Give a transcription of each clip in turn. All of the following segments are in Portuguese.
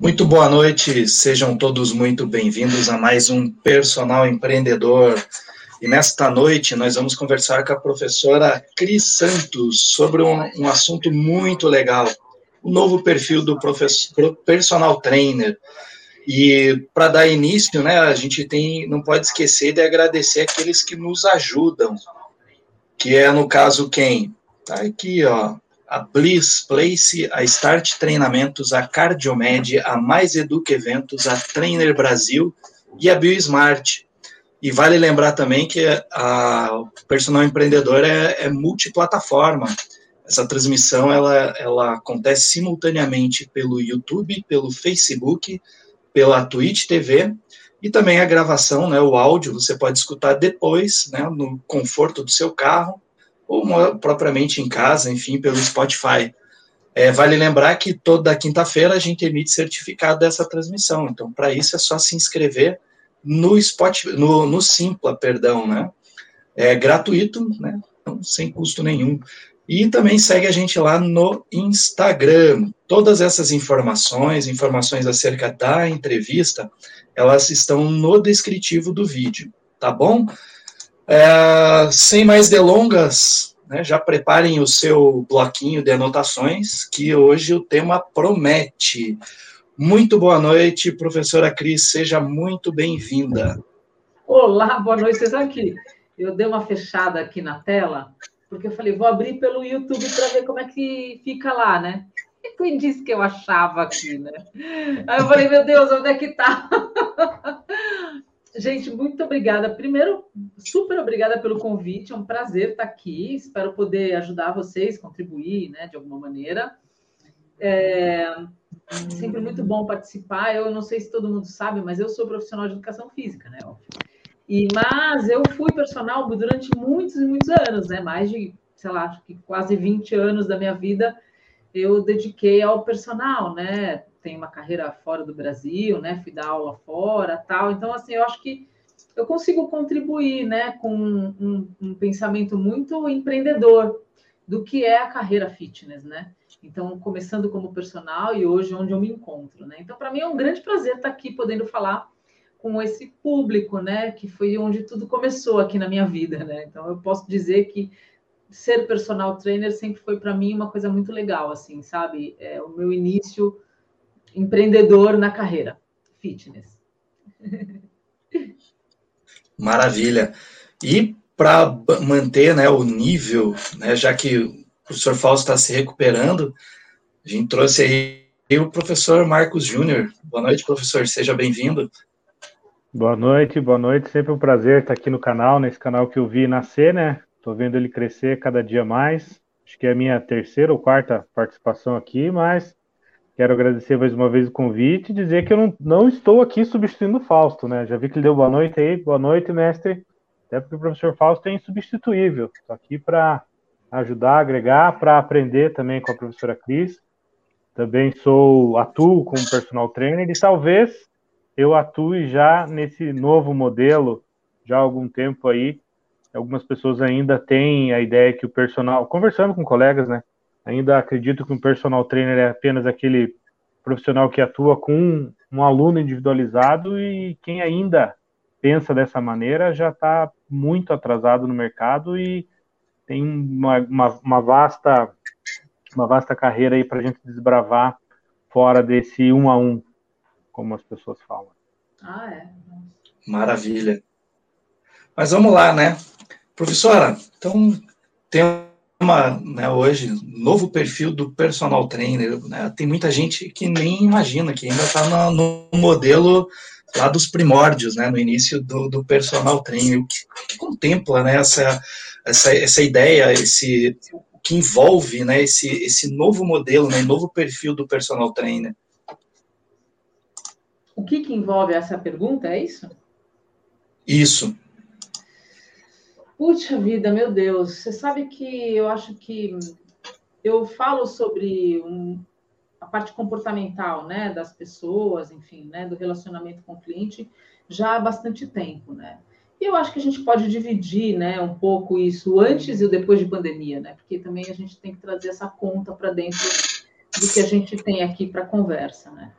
Muito boa noite, sejam todos muito bem-vindos a mais um Personal Empreendedor. E nesta noite nós vamos conversar com a professora Cris Santos sobre um, um assunto muito legal, o novo perfil do personal trainer. E para dar início, né, a gente tem, não pode esquecer de agradecer aqueles que nos ajudam, que é no caso quem? Tá aqui, ó, a Bliss Place, a Start Treinamentos, a Cardiomed, a Mais Educa Eventos, a Trainer Brasil e a BioSmart. E vale lembrar também que a, o personal empreendedor é, é multiplataforma. Essa transmissão ela, ela acontece simultaneamente pelo YouTube, pelo Facebook, pela Twitch TV e também a gravação, né, o áudio, você pode escutar depois, né, no conforto do seu carro ou propriamente em casa, enfim, pelo Spotify. É, vale lembrar que toda quinta-feira a gente emite certificado dessa transmissão. Então, para isso é só se inscrever no Spotify, no, no Simpla, perdão, né? É gratuito, né? Então, sem custo nenhum. E também segue a gente lá no Instagram. Todas essas informações, informações acerca da entrevista, elas estão no descritivo do vídeo, tá bom? É, sem mais delongas, né, já preparem o seu bloquinho de anotações, que hoje o tema promete. Muito boa noite, professora Cris, seja muito bem-vinda. Olá, boa noite. Vocês aqui. Eu dei uma fechada aqui na tela, porque eu falei, vou abrir pelo YouTube para ver como é que fica lá, né? E quem disse que eu achava aqui, né? Aí eu falei, meu Deus, onde é que tá? Gente, muito obrigada. Primeiro, super obrigada pelo convite. É um prazer estar aqui. Espero poder ajudar vocês, contribuir, né, de alguma maneira. É sempre muito bom participar. Eu não sei se todo mundo sabe, mas eu sou profissional de educação física, né? E mas eu fui personal durante muitos e muitos anos, né? Mais de, sei lá, acho que quase 20 anos da minha vida eu dediquei ao personal, né? Tenho uma carreira fora do Brasil, né? Fui dar aula fora, tal. Então, assim, eu acho que eu consigo contribuir, né, com um, um pensamento muito empreendedor do que é a carreira fitness, né? Então, começando como personal e hoje onde eu me encontro, né? Então, para mim é um grande prazer estar aqui podendo falar com esse público, né? Que foi onde tudo começou aqui na minha vida, né? Então, eu posso dizer que ser personal trainer sempre foi para mim uma coisa muito legal, assim, sabe? É, o meu início empreendedor na carreira fitness. Maravilha. E para manter né, o nível, né, já que o professor Fausto está se recuperando, a gente trouxe aí o professor Marcos Júnior. Boa noite, professor, seja bem-vindo. Boa noite, boa noite. Sempre um prazer estar aqui no canal, nesse canal que eu vi nascer, né? Estou vendo ele crescer cada dia mais. Acho que é a minha terceira ou quarta participação aqui, mas Quero agradecer mais uma vez o convite e dizer que eu não, não estou aqui substituindo o Fausto, né? Já vi que ele deu boa noite aí. Boa noite, mestre. Até porque o professor Fausto é insubstituível. Estou aqui para ajudar, agregar, para aprender também com a professora Cris. Também sou, atuo como personal trainer e talvez eu atue já nesse novo modelo já há algum tempo aí. Algumas pessoas ainda têm a ideia que o personal, conversando com colegas, né? Ainda acredito que um personal trainer é apenas aquele profissional que atua com um, um aluno individualizado e quem ainda pensa dessa maneira já está muito atrasado no mercado e tem uma, uma, uma vasta uma vasta carreira aí para a gente desbravar fora desse um a um, como as pessoas falam. Ah, é. Maravilha. Mas vamos lá, né? Professora, então tem uma, né, hoje, novo perfil do personal trainer. Né? Tem muita gente que nem imagina, que ainda está no, modelo lá dos primórdios, né, no início do, do personal trainer. O que, que, contempla né, essa, essa, essa ideia, esse que envolve né, esse, esse novo modelo, né, novo perfil do personal trainer? O que, que envolve essa pergunta, é isso? Isso. Puxa vida, meu Deus, você sabe que eu acho que eu falo sobre um, a parte comportamental, né, das pessoas, enfim, né, do relacionamento com o cliente já há bastante tempo, né? E eu acho que a gente pode dividir, né, um pouco isso antes e depois de pandemia, né? Porque também a gente tem que trazer essa conta para dentro do que a gente tem aqui para conversa, né?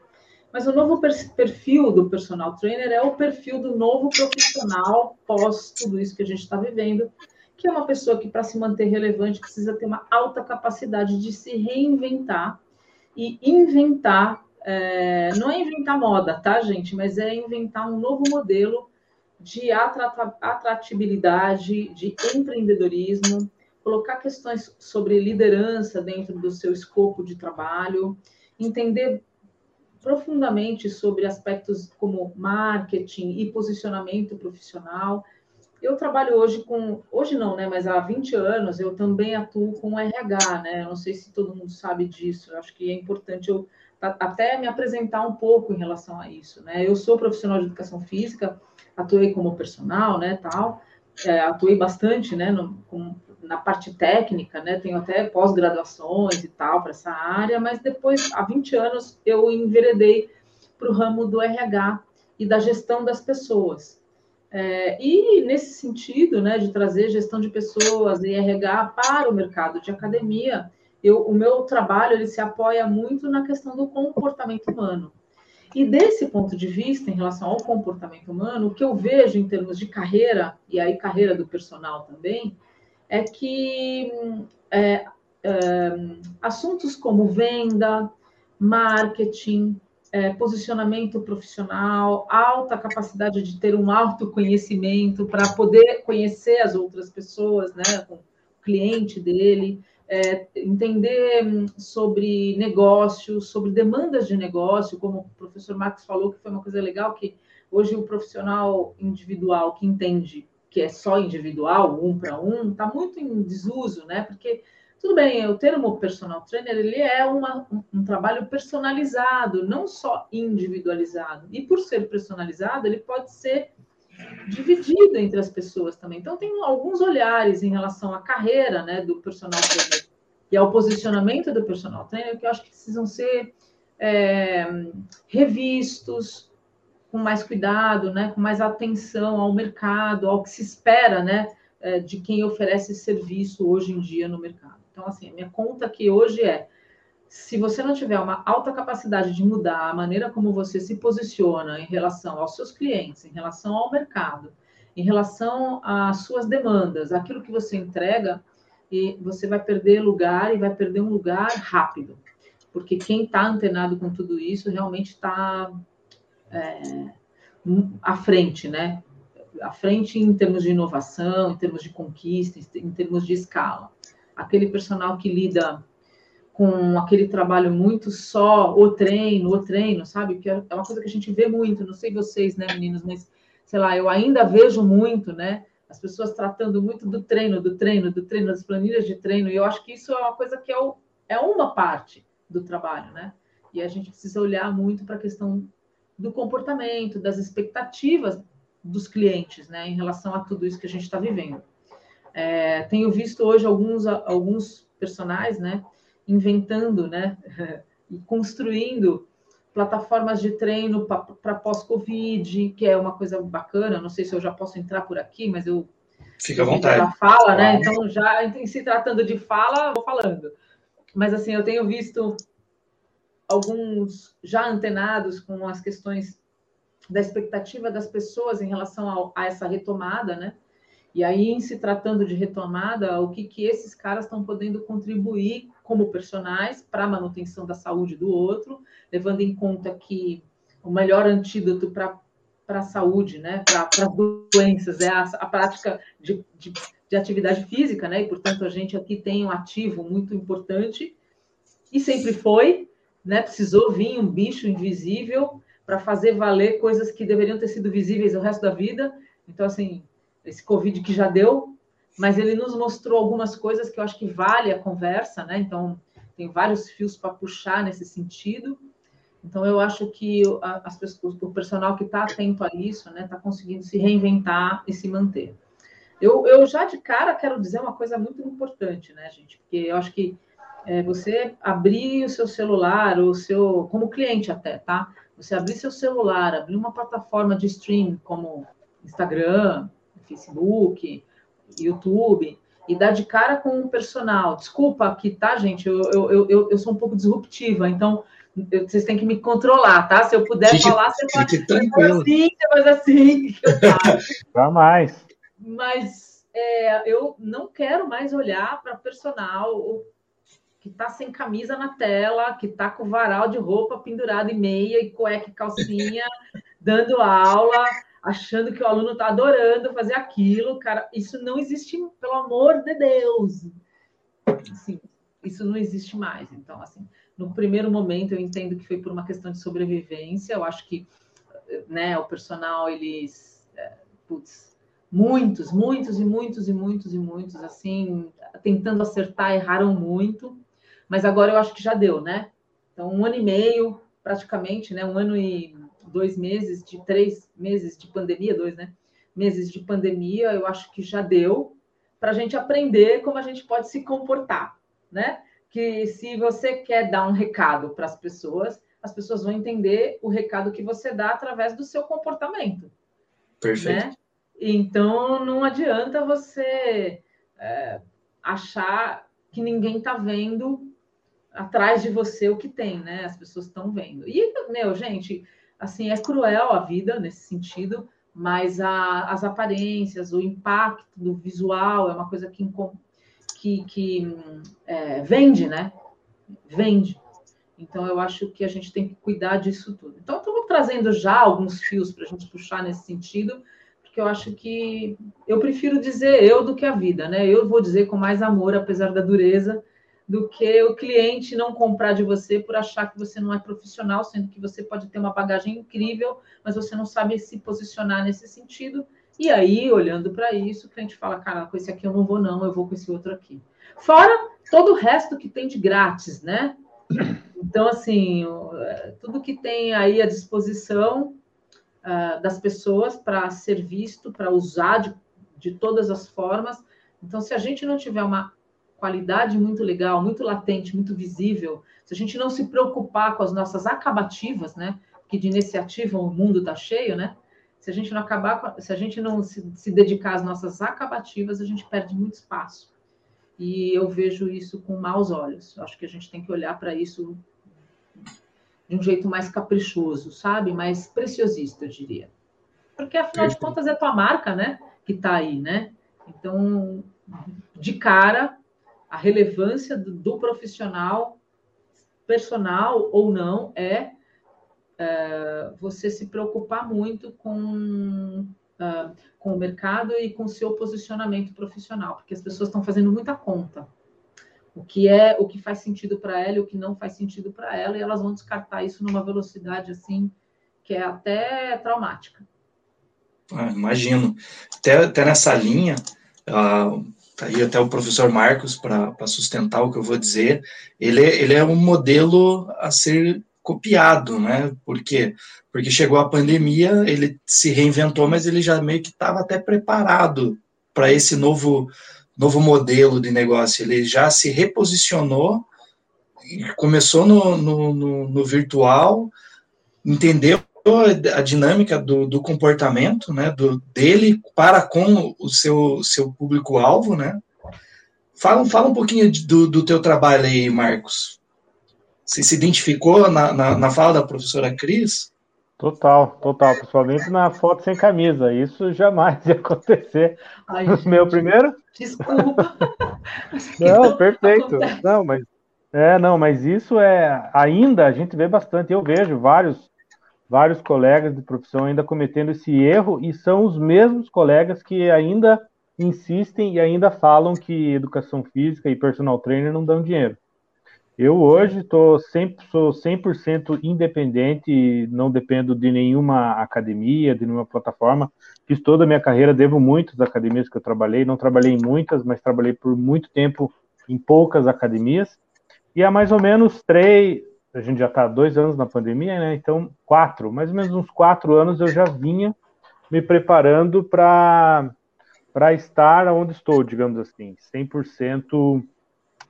Mas o novo perfil do personal trainer é o perfil do novo profissional pós tudo isso que a gente está vivendo, que é uma pessoa que, para se manter relevante, precisa ter uma alta capacidade de se reinventar e inventar. É, não é inventar moda, tá, gente? Mas é inventar um novo modelo de atratividade, de empreendedorismo, colocar questões sobre liderança dentro do seu escopo de trabalho, entender profundamente sobre aspectos como marketing e posicionamento profissional. Eu trabalho hoje com, hoje não, né, mas há 20 anos eu também atuo com RH, né? Não sei se todo mundo sabe disso. Eu acho que é importante eu até me apresentar um pouco em relação a isso, né? Eu sou profissional de educação física, atuei como personal, né, tal. É, atuei bastante, né, no, com, na parte técnica, né? Tenho até pós-graduações e tal para essa área, mas depois, há 20 anos, eu enveredei para o ramo do RH e da gestão das pessoas. É, e nesse sentido, né, de trazer gestão de pessoas e RH para o mercado de academia, eu, o meu trabalho ele se apoia muito na questão do comportamento humano. E desse ponto de vista, em relação ao comportamento humano, o que eu vejo em termos de carreira, e aí carreira do personal também, é que é, é, assuntos como venda, marketing, é, posicionamento profissional, alta capacidade de ter um autoconhecimento para poder conhecer as outras pessoas, né, o cliente dele, é, entender sobre negócios, sobre demandas de negócio, como o professor Marcos falou, que foi uma coisa legal, que hoje o profissional individual que entende que é só individual, um para um, está muito em desuso, né? Porque tudo bem, o termo personal trainer ele é uma, um, trabalho personalizado, não só individualizado. E por ser personalizado, ele pode ser dividido entre as pessoas também. Então tem alguns olhares em relação à carreira, né, do personal trainer e ao posicionamento do personal trainer que eu acho que precisam ser é, revistos, com mais cuidado, né, com mais atenção ao mercado, ao que se espera, né, é, de quem oferece serviço hoje em dia no mercado. Então, assim, a minha conta aqui hoje é, se você não tiver uma alta capacidade de mudar a maneira como você se posiciona em relação aos seus clientes, em relação ao mercado, em relação às suas demandas, aquilo que você entrega, e você vai perder lugar e vai perder um lugar rápido, porque quem está antenado com tudo isso realmente está é, à frente, né? À frente em termos de inovação, em termos de conquista, em termos de escala. Aquele personal que lida com aquele trabalho muito só, o treino, o treino, sabe? Que é uma coisa que a gente vê muito, não sei vocês, né, meninos, mas sei lá, eu ainda vejo muito, né? As pessoas tratando muito do treino, do treino, do treino, das planilhas de treino, e eu acho que isso é uma coisa que é, o, é uma parte do trabalho, né? E a gente precisa olhar muito para a questão do comportamento, das expectativas dos clientes, né, em relação a tudo isso que a gente está vivendo. É, tenho visto hoje alguns, alguns personagens, né, inventando, né, e construindo plataformas de treino para pós-Covid, que é uma coisa bacana. Não sei se eu já posso entrar por aqui, mas eu fica à vontade. Fala, né? Então já em se tratando de fala, vou falando. Mas assim, eu tenho visto alguns já antenados com as questões da expectativa das pessoas em relação a, essa retomada, né? E aí, em se tratando de retomada, o que, que esses caras estão podendo contribuir como personagens para a manutenção da saúde do outro, levando em conta que o melhor antídoto para a saúde, né, para as doenças, é a, a prática de, de, de, atividade física, né, e portanto a gente aqui tem um ativo muito importante, e sempre foi, né? Precisou vir um bicho invisível para fazer valer coisas que deveriam ter sido visíveis o resto da vida. Então, assim, esse Covid que já deu, mas ele nos mostrou algumas coisas que eu acho que vale a conversa, né? Então, tem vários fios para puxar nesse sentido. Então, eu acho que as pessoas, o personal que está atento a isso, né, está conseguindo se reinventar e se manter. Eu, eu já de cara quero dizer uma coisa muito importante, né, gente? Porque eu acho que é você abrir o seu celular, o seu, como cliente até, tá? Você abrir seu celular, abrir uma plataforma de stream como Instagram, Facebook, YouTube, e dar de cara com um personal. Desculpa aqui, tá, gente? Eu, eu, eu, eu sou um pouco disruptiva, então eu, vocês têm que me controlar, tá? Se eu puder fique, falar, você faz, tranquilo. assim, você faz assim. Jamais. Mas é, eu não quero mais olhar para personal que está sem camisa na tela, que está com varal de roupa pendurado e meia e cueca e calcinha, dando aula, achando que o aluno está adorando fazer aquilo. Cara, isso não existe, pelo amor de Deus. Assim, isso não existe mais. Então, assim, no primeiro momento eu entendo que foi por uma questão de sobrevivência. Eu acho que né, o personal, eles. É, putz, muitos, muitos e muitos e muitos e muitos, assim, tentando acertar, erraram muito mas agora eu acho que já deu, né? Então, um ano e meio, praticamente, né? Um ano e dois meses, de três meses de pandemia, dois, né? Meses de pandemia, eu acho que já deu para a gente aprender como a gente pode se comportar, né? Que se você quer dar um recado para as pessoas, as pessoas vão entender o recado que você dá através do seu comportamento. Perfeito. Né? Então, não adianta você é, achar que ninguém está vendo atrás de você o que tem, né? As pessoas estão vendo. E, meu, gente, assim, é cruel a vida nesse sentido, mas a, as aparências, o impacto do visual é uma coisa que, que, que é, vende, né? Vende. Então, eu acho que a gente tem que cuidar disso tudo. Então, estou trazendo já alguns fios para a gente puxar nesse sentido, porque eu acho que eu prefiro dizer eu do que a vida, né? Eu vou dizer com mais amor, apesar da dureza, do que o cliente não comprar de você por achar que você não é profissional, sendo que você pode ter uma bagagem incrível, mas você não sabe se posicionar nesse sentido. E aí, olhando para isso, o cliente fala: cara, com esse aqui eu não vou, não, eu vou com esse outro aqui. Fora todo o resto que tem de grátis, né? Então, assim, tudo que tem aí à disposição uh, das pessoas para ser visto, para usar de, de todas as formas. Então, se a gente não tiver uma qualidade muito legal, muito latente, muito visível, se a gente não se preocupar com as nossas acabativas, né? Que de iniciativa o mundo está cheio, né? Se a gente não acabar, se a gente não se, se dedicar às nossas acabativas, a gente perde muito espaço. E eu vejo isso com maus olhos. Acho que a gente tem que olhar para isso de um jeito mais caprichoso, sabe? Mais preciosista, eu diria. Porque afinal de contas é tua marca, né? Que está aí, né? Então, de cara, a relevância do, do profissional, personal ou não, é, é, você se preocupar muito com, uh, com o mercado e com seu posicionamento profissional, porque as pessoas estão fazendo muita conta. O que é, o que faz sentido para ela e o que não faz sentido para ela, e elas vão descartar isso numa velocidade assim que é até traumática. Ah, imagino. Até, até nessa linha, uh, Tá aí até o professor Marcos para sustentar o que eu vou dizer. Ele, é, ele é um modelo a ser copiado, né? Por quê? Porque chegou a pandemia, ele se reinventou, mas ele já meio que estava até preparado para esse novo, novo modelo de negócio. Ele já se reposicionou, começou no, no, no, no virtual, entendeu a dinâmica do, do comportamento, né, do, dele para com o seu, seu público-alvo, né? Fala, fala um pouquinho do, do teu trabalho aí, Marcos. Você se identificou na, na, na fala da professora Cris? Total, total, principalmente na foto sem camisa. Isso jamais ia acontecer. Ai, no meu primeiro? Desculpa. não, perfeito. Acontece. Não, mas é, não, mas isso é ainda a gente vê bastante. Eu vejo vários vários colegas de profissão ainda cometendo esse erro e são os mesmos colegas que ainda insistem e ainda falam que educação física e personal trainer não dão dinheiro. Eu hoje tô sempre, sou 100% independente, não dependo de nenhuma academia, de nenhuma plataforma. Fiz toda a minha carreira, devo muitas academias que eu trabalhei, não trabalhei em muitas, mas trabalhei por muito tempo em poucas academias. E há mais ou menos três, a gente já está dois anos na pandemia, né? Então, quatro, mais ou menos uns quatro anos eu já vinha me preparando para para estar onde estou, digamos assim, 100%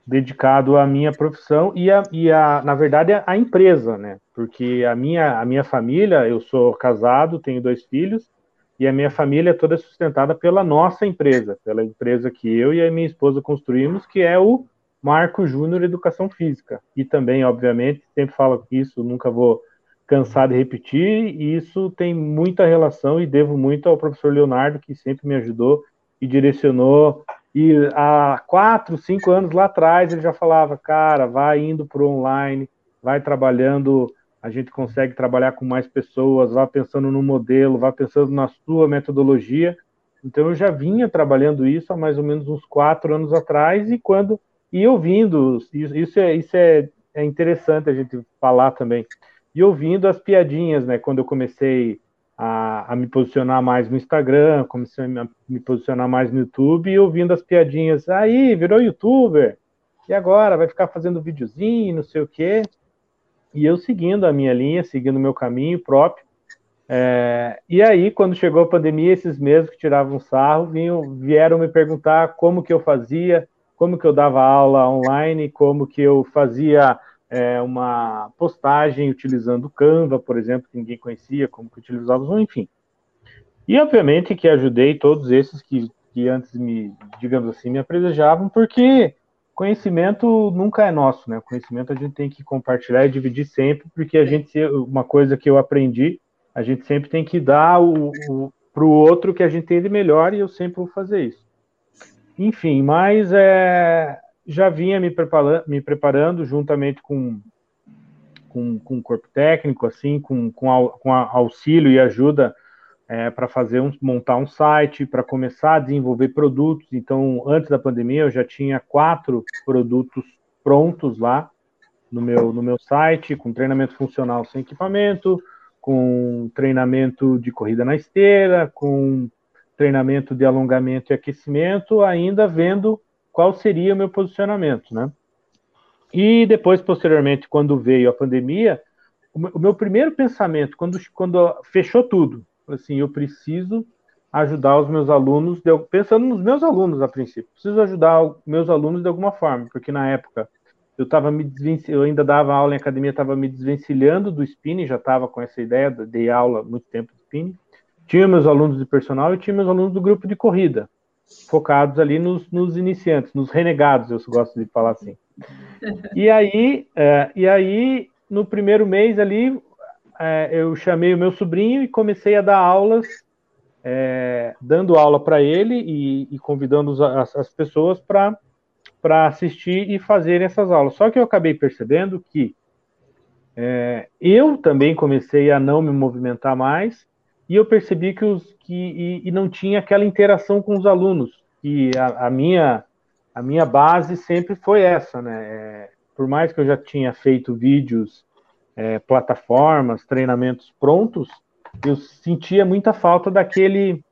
dedicado à minha profissão e, a, e a, na verdade, à empresa, né? Porque a minha, a minha família, eu sou casado, tenho dois filhos, e a minha família é toda sustentada pela nossa empresa, pela empresa que eu e a minha esposa construímos, que é o Marco Júnior Educação Física. E também, obviamente, sempre falo isso, nunca vou cansar de repetir, e isso tem muita relação e devo muito ao professor Leonardo, que sempre me ajudou e direcionou. E há quatro, cinco anos lá atrás ele já falava, cara, vai indo para online, vai trabalhando, a gente consegue trabalhar com mais pessoas, vá pensando no modelo, vá pensando na sua metodologia. Então eu já vinha trabalhando isso há mais ou menos uns quatro anos atrás e quando e ouvindo isso é isso é, é interessante a gente falar também e ouvindo as piadinhas, né? Quando eu comecei a, a, me posicionar mais no Instagram, comecei a me posicionar mais no YouTube e ouvindo as piadinhas, aí, virou youtuber, e agora vai ficar fazendo videozinho, não sei o quê. E eu seguindo a minha linha, seguindo o meu caminho próprio. É, e aí, quando chegou a pandemia, esses mesmos que tiravam sarro vinham, vieram me perguntar como que eu fazia, como que eu dava aula online, como que eu fazia é, uma postagem utilizando o Canva, por exemplo, que ninguém conhecia, como que utilizava Zoom, enfim. E, obviamente, que ajudei todos esses que, que antes me, digamos assim, me apredejavam, porque conhecimento nunca é nosso, né? Conhecimento a gente tem que compartilhar e dividir sempre, porque a gente, uma coisa que eu aprendi, a gente sempre tem que dar o, o para o outro que a gente tem de melhor, e eu sempre vou fazer isso. Enfim, mas é, já vinha me preparando, me preparando juntamente com, com, com o corpo técnico, assim, com, com, com auxílio e ajuda é, para fazer um, montar um site, para começar a desenvolver produtos. Então, antes da pandemia, eu já tinha quatro produtos prontos lá no meu, no meu site, com treinamento funcional sem equipamento, com treinamento de corrida na esteira, com treinamento de alongamento e aquecimento, ainda vendo qual seria o meu posicionamento, né? E depois, posteriormente, quando veio a pandemia, o meu primeiro pensamento, quando, quando fechou tudo, assim, eu preciso ajudar os meus alunos, de, pensando nos meus alunos a princípio, preciso ajudar os meus alunos de alguma forma, porque na época eu estava me eu ainda dava aula em academia, estava me desvencilhando do spinning, já estava com essa ideia, dei aula muito tempo de spinning, tinha meus alunos de personal e tinha meus alunos do grupo de corrida focados ali nos, nos, iniciantes, nos renegados, eu gosto de falar assim. E aí, é, e aí no primeiro mês ali, é, eu chamei o meu sobrinho e comecei a dar aulas, é, dando aula para ele e, e convidando as, as pessoas para para assistir e fazer essas aulas. Só que eu acabei percebendo que é, eu também comecei a não me movimentar mais e eu percebi que, os, que e, e não tinha aquela interação com os alunos. E a, a, minha a minha base sempre foi essa, né? É, por mais que eu já tinha feito vídeos, é, plataformas, treinamentos prontos, eu sentia muita falta daquele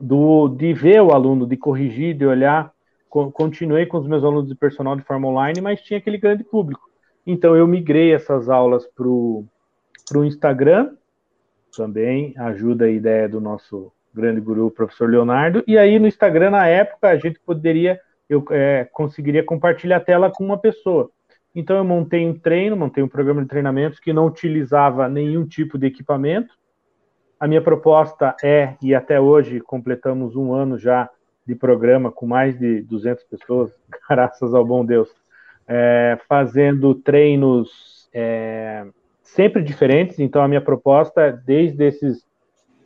do de ver o aluno, de corrigir, de olhar. Continuei com os meus alunos de personal de forma online, mas tinha aquele grande público. Então eu migrei essas aulas para o Instagram também ajuda a ideia do nosso grande guru, professor Leonardo. E aí no Instagram, na época, a gente poderia, eu é, conseguiria compartilhar a tela com uma pessoa. Então eu montei um treino, montei um programa de treinamentos que não utilizava nenhum tipo de equipamento. A minha proposta é, e até hoje completamos um ano já de programa com mais de 200 pessoas, graças ao bom Deus, é, fazendo treinos é, sempre diferentes, então a minha proposta, desde esses,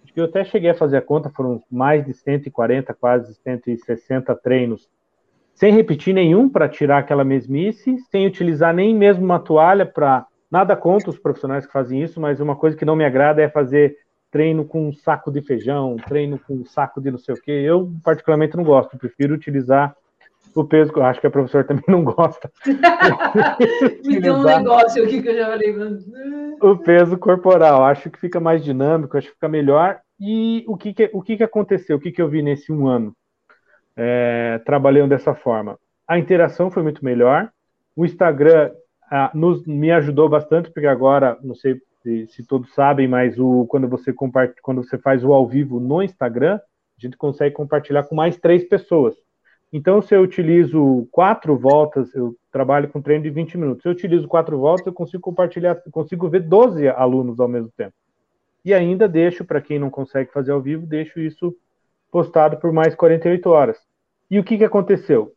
acho que eu até cheguei a fazer a conta, foram mais de 140, quase 160 treinos, sem repetir nenhum para tirar aquela mesmice, sem utilizar nem mesmo uma toalha para nada contra os profissionais que fazem isso, mas uma coisa que não me agrada é fazer treino com um saco de feijão, treino com um saco de não sei o que. Eu particularmente não gosto, prefiro utilizar o peso, acho que a professora também não gosta. Me deu um negócio aqui que eu já falei. o peso corporal, acho que fica mais dinâmico, acho que fica melhor. E o que, que o que, que aconteceu? O que, que eu vi nesse um ano é, trabalhando dessa forma? A interação foi muito melhor. O Instagram ah, nos, me ajudou bastante, porque agora, não sei se, se todos sabem, mas o, quando, você quando você faz o ao vivo no Instagram, a gente consegue compartilhar com mais três pessoas. Então, se eu utilizo quatro voltas, eu trabalho com treino de 20 minutos. Se eu utilizo quatro voltas, eu consigo compartilhar, consigo ver 12 alunos ao mesmo tempo. E ainda deixo, para quem não consegue fazer ao vivo, deixo isso postado por mais 48 horas. E o que, que aconteceu?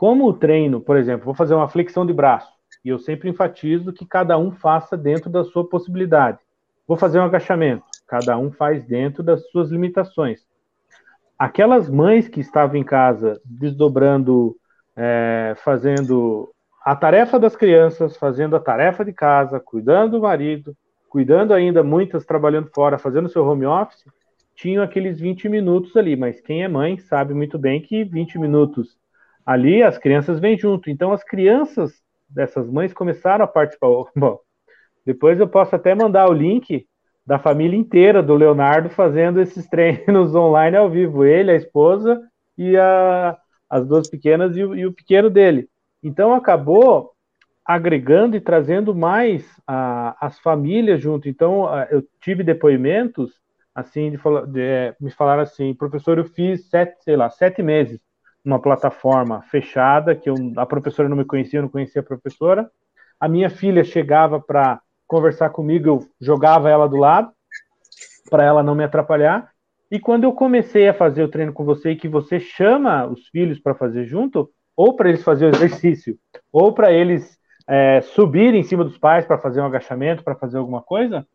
como o treino, por exemplo, vou fazer uma flexão de braço, e eu sempre enfatizo que cada um faça dentro da sua possibilidade. Vou fazer um agachamento, cada um faz dentro das suas limitações. Aquelas mães que estavam em casa desdobrando, é, fazendo a tarefa das crianças, fazendo a tarefa de casa, cuidando do marido, cuidando ainda, muitas trabalhando fora, fazendo seu home office, tinham aqueles 20 minutos ali, mas quem é mãe sabe muito bem que 20 minutos ali as crianças vêm junto. Então as crianças dessas mães começaram a participar. Bom, depois eu posso até mandar o link da família inteira do Leonardo fazendo esses treinos online ao vivo, ele, a esposa e a, as duas pequenas e o, e o pequeno dele. Então acabou agregando e trazendo mais a, as famílias junto. Então eu tive depoimentos assim, de, de, é, me falaram assim, professor, eu fiz sete, sei lá, sete meses numa plataforma fechada, que eu, a professora não me conhecia, eu não conhecia a professora. A minha filha chegava para conversar comigo, eu jogava ela do lado, para ela não me atrapalhar. E quando eu comecei a fazer o treino com você, e que você chama os filhos para fazer junto, ou para eles fazer o exercício, ou para eles é, subirem em cima dos pais para fazer um agachamento, para fazer alguma coisa,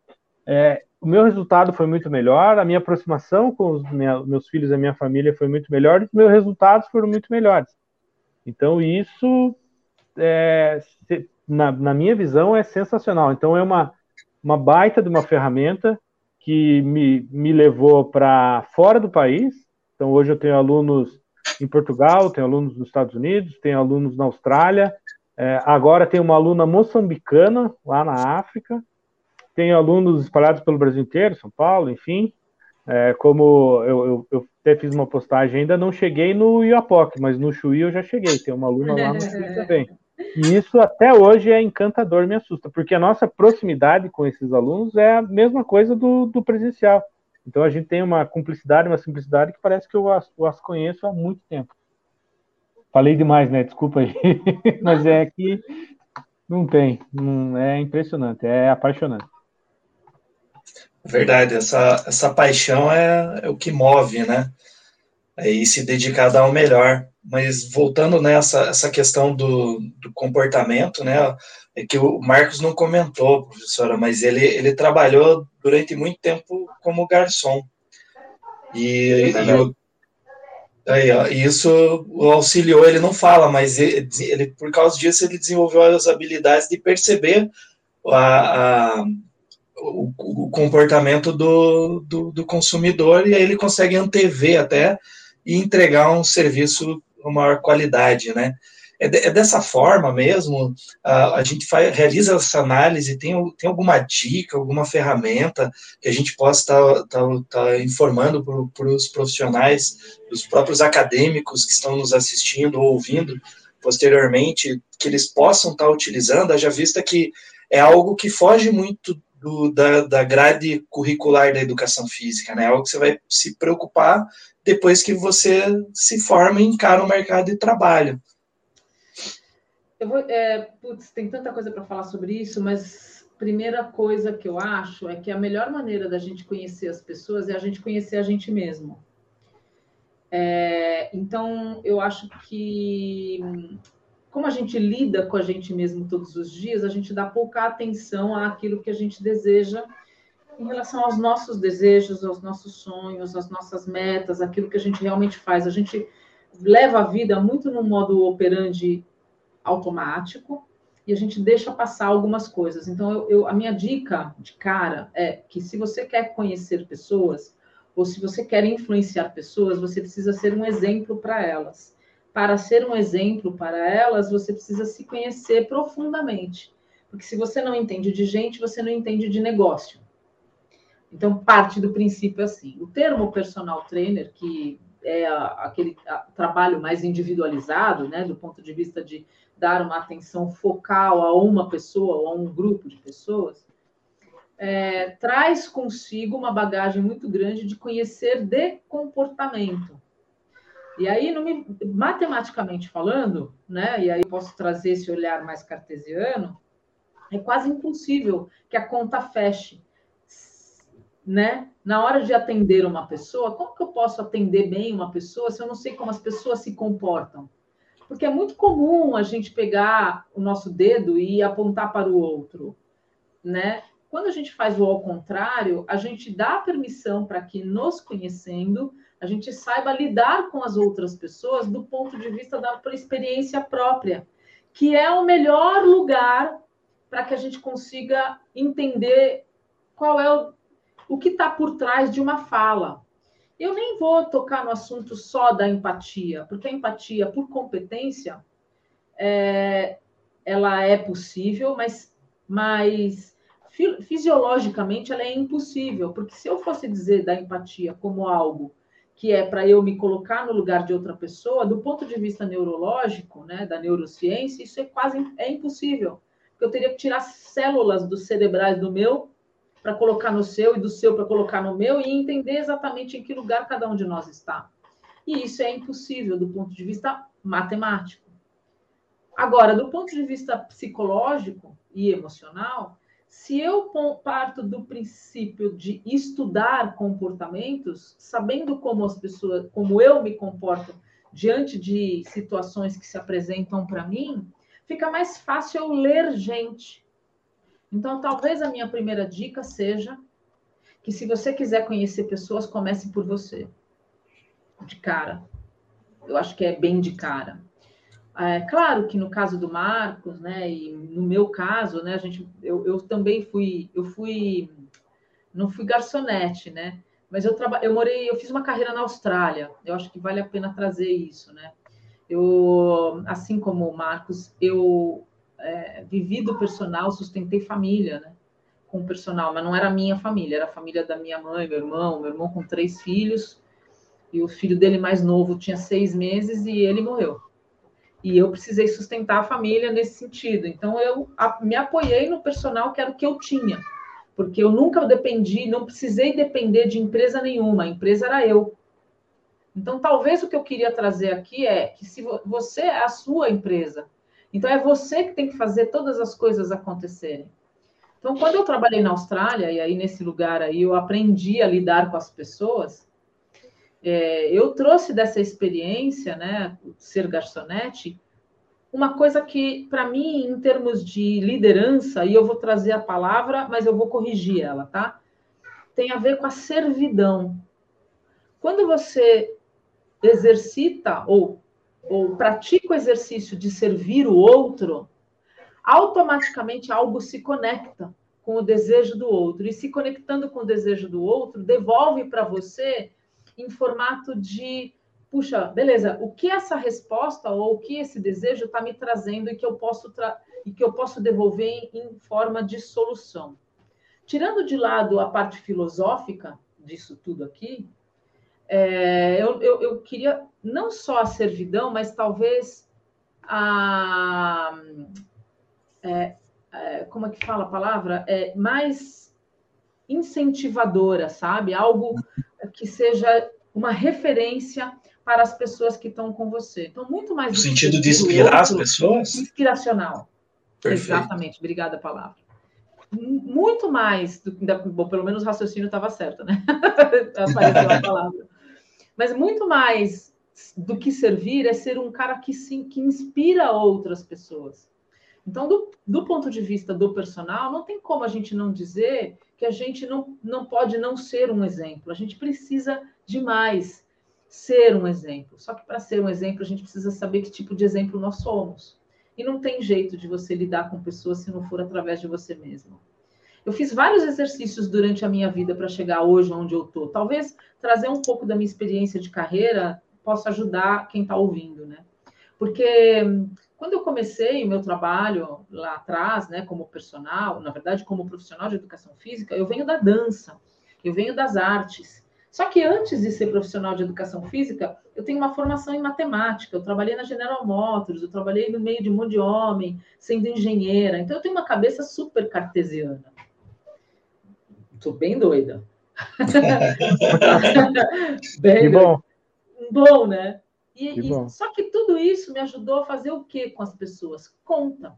é, o meu resultado foi muito melhor, a minha aproximação com os minha, meus filhos e a minha família foi muito melhor, e os meus resultados foram muito melhores. Então, isso, é, na, na, minha visão, é sensacional. Então, é uma, uma baita de uma ferramenta que me, me levou para fora do país. Então, hoje eu tenho alunos em Portugal, tenho alunos nos Estados Unidos, tenho alunos na Austrália, é, agora tem uma aluna moçambicana lá na África, tenho alunos espalhados pelo Brasil inteiro, São Paulo, enfim. É, como eu, eu, eu, até fiz uma postagem, ainda não cheguei no Iapoc, mas no Chuí eu já cheguei. Tem uma aluna lá no Chuí também. E isso até hoje é encantador, me assusta, porque a nossa proximidade com esses alunos é a mesma coisa do, do presencial. Então a gente tem uma cumplicidade, uma simplicidade que parece que eu as, eu as conheço há muito tempo. Falei demais, né? Desculpa aí. Mas é que não tem. É impressionante, é apaixonante. Verdade, essa, essa paixão é, é o que move, né? E se dedicar a dar o melhor. Mas voltando nessa essa questão do, do comportamento, né? É que o Marcos não comentou, professora, mas ele, ele trabalhou durante muito tempo como garçom. E, é e o, aí, ó, isso auxiliou, ele não fala, mas ele, ele, por causa disso ele desenvolveu as habilidades de perceber a, a o, o comportamento do, do, do, consumidor e aí ele consegue antever até e entregar um serviço com maior qualidade, né? É, de, é dessa forma mesmo, a, a gente faz, realiza essa análise, tem, tem alguma dica, alguma ferramenta que a gente possa estar tá, tá, tá informando para os profissionais, os próprios acadêmicos que estão nos assistindo ou ouvindo posteriormente, que eles possam estar tá utilizando, haja vista que é algo que foge muito do, da, da grade curricular da educação física, né? Algo que você vai se preocupar depois que você se forma e encara o mercado de trabalho. Eu vou, é, putz, tem tanta coisa para falar sobre isso, mas primeira coisa que eu acho é que a melhor maneira da gente conhecer as pessoas é a gente conhecer a gente mesmo. É, então, eu acho que como a gente lida com a gente mesmo todos os dias, a gente dá pouca atenção àquilo que a gente deseja em relação aos nossos desejos, aos nossos sonhos, às nossas metas, aquilo que a gente realmente faz. A gente leva a vida muito no modo operandi automático e a gente deixa passar algumas coisas. Então, eu, eu, a minha dica de cara é que se você quer conhecer pessoas ou se você quer influenciar pessoas, você precisa ser um exemplo para elas para ser um exemplo para elas, você precisa se conhecer profundamente. Porque se você não entende de gente, você não entende de negócio. Então, parte do princípio assim. O termo personal trainer, que é aquele trabalho mais individualizado, né, do ponto de vista de dar uma atenção focal a uma pessoa ou a um grupo de pessoas, é, traz consigo uma bagagem muito grande de conhecer de comportamento. E aí, me, matematicamente falando, né, e aí posso trazer esse olhar mais cartesiano, é quase impossível que a conta feche. Né? Na hora de atender uma pessoa, como que eu posso atender bem uma pessoa se eu não sei como as pessoas se comportam? Porque é muito comum a gente pegar o nosso dedo e apontar para o outro, né? Quando a gente faz o ao contrário, a gente dá permissão para que, nos conhecendo, a gente saiba lidar com as outras pessoas do ponto de vista da experiência própria, que é o melhor lugar para que a gente consiga entender qual é o, o que está por trás de uma fala. Eu nem vou tocar no assunto só da empatia, porque a empatia, por competência, é, ela é possível, mas, mas fisiologicamente ela é impossível, porque se eu fosse dizer da empatia como algo que é para eu me colocar no lugar de outra pessoa, do ponto de vista neurológico, né, da neurociência, isso é quase é impossível. Porque eu teria que tirar células dos cerebrais do meu para colocar no seu e do seu para colocar no meu e entender exatamente em que lugar cada um de nós está. E isso é impossível do ponto de vista matemático. Agora, do ponto de vista psicológico e emocional, se eu parto do princípio de estudar comportamentos, sabendo como as pessoas, como eu me comporto diante de situações que se apresentam para mim, fica mais fácil eu ler gente. Então, talvez a minha primeira dica seja que se você quiser conhecer pessoas, comece por você. De cara. Eu acho que é bem de cara. É claro que no caso do Marcos, né, e no meu caso, né, a gente, eu, eu também fui, eu fui, não fui garçonete, né, mas eu trabalhei, eu morei, eu fiz uma carreira na Austrália. Eu acho que vale a pena trazer isso, né. Eu, assim como o Marcos, eu é, vivi do personal, sustentei família, né? Com o personal, mas não era minha família, era a família da minha mãe, meu irmão, meu irmão com três filhos, e o filho dele mais novo tinha seis meses e ele morreu. E eu precisei sustentar a família nesse sentido. Então, eu me apoiei no personal que era o que eu tinha, porque eu nunca dependi, não precisei depender de empresa nenhuma, a empresa era eu. Então, talvez o que eu queria trazer aqui é que se você é a sua empresa, então, é você que tem que fazer todas as coisas acontecerem. Então, quando eu trabalhei na Austrália, e aí nesse lugar aí eu aprendi a lidar com as pessoas, é, eu trouxe dessa experiência, né, ser garçonete, uma coisa que, para mim, em termos de liderança, e eu vou trazer a palavra, mas eu vou corrigir ela, tá? Tem a ver com a servidão. Quando você exercita ou ou pratica o exercício de servir o outro, automaticamente algo se conecta com o desejo do outro. E se conectando com o desejo do outro, devolve para você em formato de, puxa, beleza, o que essa resposta ou o que esse desejo está me trazendo e que eu posso e que eu posso devolver em, forma de solução. Tirando de lado a parte filosófica disso tudo aqui, é, eu, eu, eu, queria não só a servidão, mas talvez a. É, é, como é que fala a palavra? É, mais incentivadora, sabe? Algo que seja uma referência para as pessoas que estão com você. Então, muito mais. No sentido de inspirar outro, as pessoas? Inspiracional. Perfeito. Exatamente, obrigada a palavra muito mais do bom, pelo menos o raciocínio estava certo, né? Apareceu a palavra. Mas muito mais do que servir é ser um cara que, sim, que inspira outras pessoas. Então, do, do, ponto de vista do personal, não tem como a gente não dizer que a gente não, não pode não ser um exemplo. A gente precisa demais ser um exemplo. Só que para ser um exemplo, a gente precisa saber que tipo de exemplo nós somos. E não tem jeito de você lidar com pessoas se não for através de você mesmo. Eu fiz vários exercícios durante a minha vida para chegar hoje onde eu estou. Talvez trazer um pouco da minha experiência de carreira possa ajudar quem está ouvindo, né? Porque quando eu comecei o meu trabalho lá atrás, né, como personal, na verdade, como profissional de educação física, eu venho da dança, eu venho das artes. Só que antes de ser profissional de educação física, eu tenho uma formação em matemática. Eu trabalhei na General Motors, eu trabalhei no meio de um monte de homem, sendo engenheira. Então, eu tenho uma cabeça super cartesiana. Tô bem doida. bem que bom. Bom, né? E, que bom. só que tudo isso me ajudou a fazer o que com as pessoas? Conta.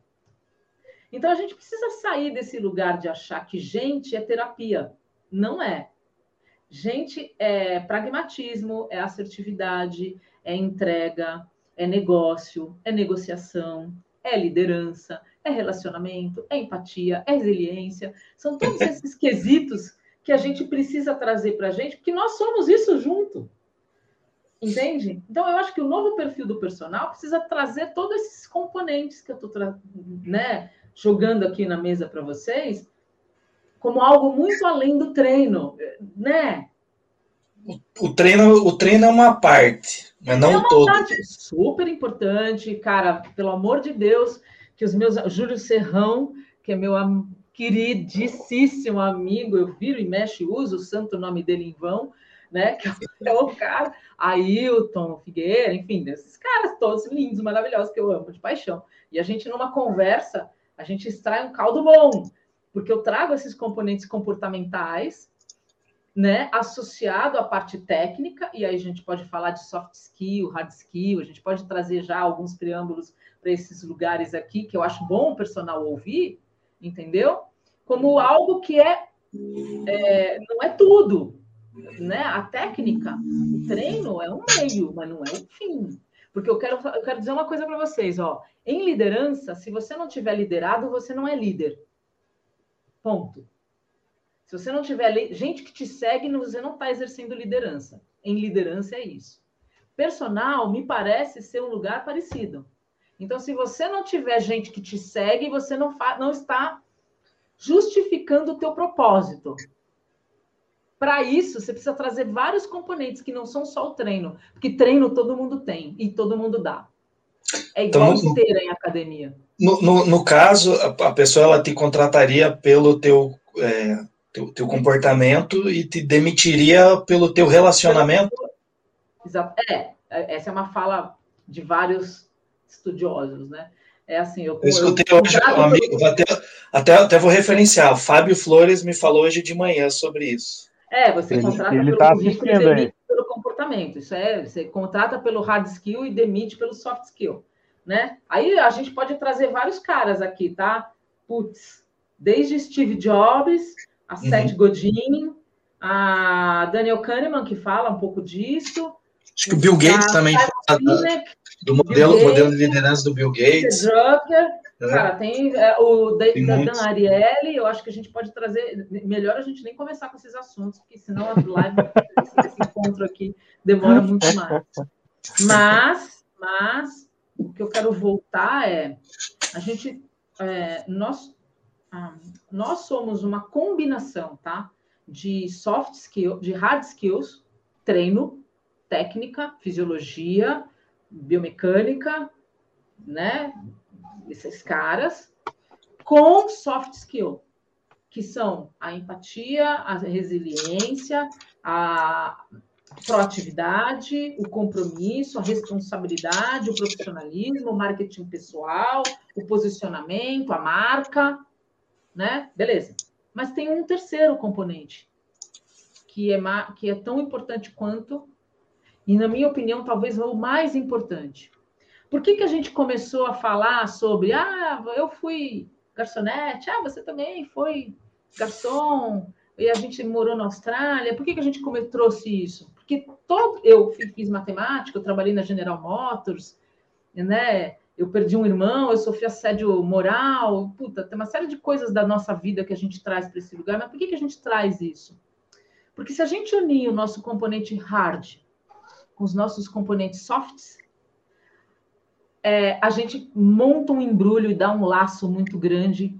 Então a gente precisa sair desse lugar de achar que gente é terapia. Não é. Gente é pragmatismo, é assertividade, é entrega, é negócio, é negociação, é liderança, é relacionamento, é empatia, é resiliência. São todos esses quesitos que a gente precisa trazer para a gente, porque nós somos isso junto. Entende? Então, eu acho que o novo perfil do personal precisa trazer todos esses componentes que eu estou né, jogando aqui na mesa para vocês, como algo muito além do treino, né? O, treino, o treino é uma parte, mas não é uma todo. Parte super importante, cara. Pelo amor de Deus, que os meus Júlio Serrão, que é meu queridíssimo amigo, eu viro e mexo e uso o santo nome dele em vão né? Que é o cara, Ailton, Figueira, enfim, desses caras todos lindos, maravilhosos, que eu amo de paixão. E a gente, numa conversa, a gente extrai um caldo bom, porque eu trago esses componentes comportamentais, né, associado à parte técnica, e aí a gente pode falar de soft skill, hard skill, a gente pode trazer já alguns preâmbulos para esses lugares aqui, que eu acho bom o personal ouvir, entendeu? Como algo que é, é não é tudo, né? A técnica, o treino é um meio, mas não é o fim. Porque eu quero, eu quero dizer uma coisa para vocês, ó. Em liderança, se você não tiver liderado, você não é líder. Ponto. Se você não tiver gente que te segue, você não está exercendo liderança. Em liderança é isso. Personal me parece ser um lugar parecido. Então, se você não tiver gente que te segue, você não, não está justificando o teu propósito. Para isso, você precisa trazer vários componentes que não são só o treino, porque treino todo mundo tem e todo mundo dá. É igual então, esteira em academia. No, no, no, caso, a, pessoa ela te contrataria pelo teu, é, teu, teu, comportamento e te demitiria pelo teu relacionamento? Exato. É, essa é uma fala de vários estudiosos, né? É assim, eu, eu escutei eu, hoje um amigo, até, até, até vou referenciar, o Fábio Flores me falou hoje de manhã sobre isso. É, você ele, contrata ele pelo tá currículo e demite pelo comportamento. Isso é, você contrata pelo hard skill e demite pelo soft skill, né? Aí a gente pode trazer vários caras aqui, tá? Putz, desde Steve Jobs, a uhum. Seth Godin, a Daniel Kahneman, que fala um pouco disso. Acho que o Bill Gates também fala do modelo, Gates, modelo de liderança do Bill Gates. Drucker, é. Cara, tem é, o da, Dan Ariely, eu acho que a gente pode trazer. Melhor a gente nem começar com esses assuntos, porque senão a live, esse encontro aqui demora muito mais. Mas, mas o que eu quero voltar é a gente. É, nós, ah, nós somos uma combinação, tá? De soft skills, de hard skills, treino, técnica, fisiologia, biomecânica, né? esses caras com soft skill, que são a empatia, a resiliência, a proatividade, o compromisso, a responsabilidade, o profissionalismo, o marketing pessoal, o posicionamento, a marca, né? Beleza. Mas tem um terceiro componente que é, que é tão importante quanto, e na minha opinião, talvez o mais importante, por que, que a gente começou a falar sobre, ah, eu fui garçonete, ah, você também foi garçom, e a gente morou na Austrália. Por que, que a gente trouxe isso? Porque todo, eu fiz matemática, eu trabalhei na General Motors, né? Eu perdi um irmão, eu sofri assédio moral, puta, tem uma série de coisas da nossa vida que a gente traz para esse lugar, mas por que, que a gente traz isso? Porque se a gente unir o nosso componente hard com os nossos componentes softs, é, a gente monta um embrulho e dá um laço muito grande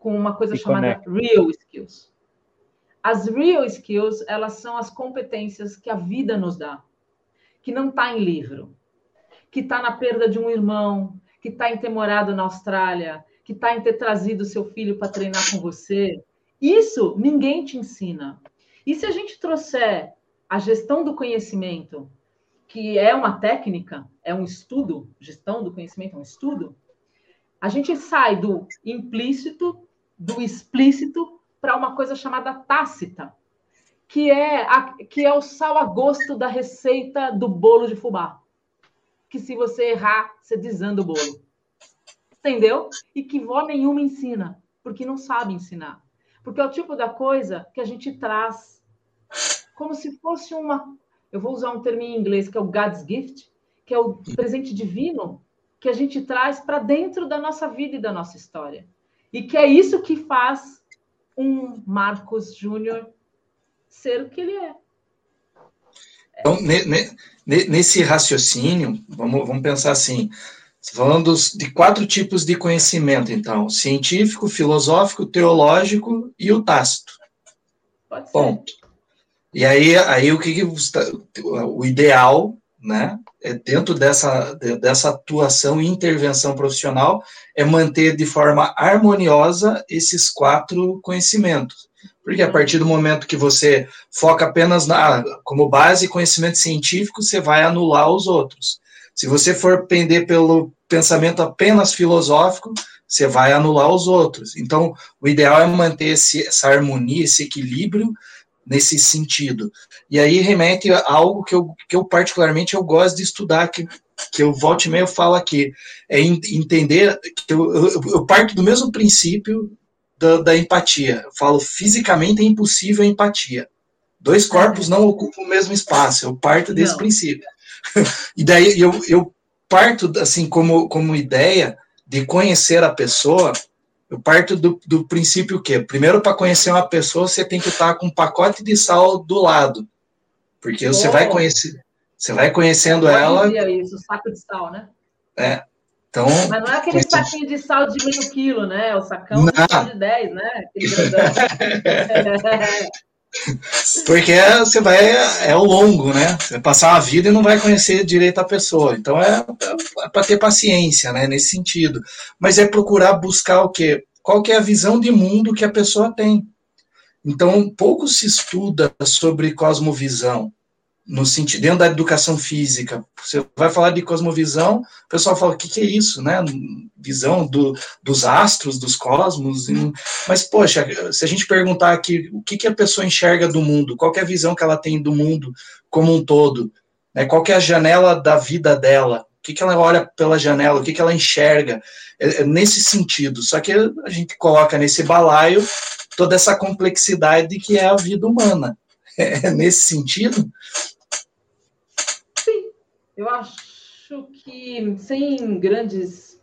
com uma coisa e chamada conecta. real skills. As real skills, elas são as competências que a vida nos dá, que não está em livro, que está na perda de um irmão, que está em ter morado na Austrália, que está em ter trazido seu filho para treinar com você. Isso ninguém te ensina. E se a gente trouxer a gestão do conhecimento que é uma técnica, é um estudo, gestão do conhecimento é um estudo, a gente sai do implícito, do explícito, para uma coisa chamada tácita, que é, a, que é o sal a gosto da receita do bolo de fubá. Que se você errar, você desanda o bolo. Entendeu? E que vó nenhuma ensina, porque não sabe ensinar. Porque é o tipo da coisa que a gente traz como se fosse uma eu vou usar um termo em inglês que é o God's gift, que é o presente divino que a gente traz para dentro da nossa vida e da nossa história. E que é isso que faz um Marcos Júnior ser o que ele é. Então, nesse raciocínio, vamos, vamos pensar assim, falando de quatro tipos de conhecimento, então, científico, filosófico, teológico e o tácito. Pode ser. Ponto. E aí, aí o que, o ideal, né, é dentro dessa, dessa atuação e intervenção profissional, é manter de forma harmoniosa esses quatro conhecimentos. Porque a partir do momento que você foca apenas na, como base conhecimento científico, você vai anular os outros. Se você for pender pelo pensamento apenas filosófico, você vai anular os outros. Então, o ideal é manter esse, essa harmonia, esse equilíbrio nesse sentido. E aí remete a algo que eu, que eu particularmente eu gosto de estudar, que, que eu volte e meio falo aqui, é entender que eu, eu, eu parto do mesmo princípio da, da, empatia. Eu falo, fisicamente é impossível a empatia. Dois corpos não ocupam o mesmo espaço, eu parto desse não. princípio. e daí eu, eu parto, assim, como, como ideia de conhecer a pessoa, eu parto do, do princípio que, primeiro, para conhecer uma pessoa, você tem que estar com um pacote de sal do lado. Porque você vai conhecer, você vai conhecendo ela. Isso, saco de sal, né? É. Então, Mas não é aquele saquinho de sal de meio quilo, né? O sacão de 10, né? Porque você vai, é longo, né? Você vai passar a vida e não vai conhecer direito a pessoa. Então é, é para ter paciência, né? Nesse sentido. Mas é procurar buscar o quê? Qual que é a visão de mundo que a pessoa tem. Então, pouco se estuda sobre cosmovisão no sentido, dentro da educação física, você vai falar de cosmovisão, o pessoal fala, o que, que é isso, né? Visão do, dos astros, dos cosmos, mas, poxa, se a gente perguntar aqui, o que, que a pessoa enxerga do mundo, qual é a visão que ela tem do mundo como um todo, né? qual é a janela da vida dela, o que, que ela olha pela janela, o que, que ela enxerga, é, é nesse sentido, só que a gente coloca nesse balaio toda essa complexidade que é a vida humana, é nesse sentido, eu acho que sem grandes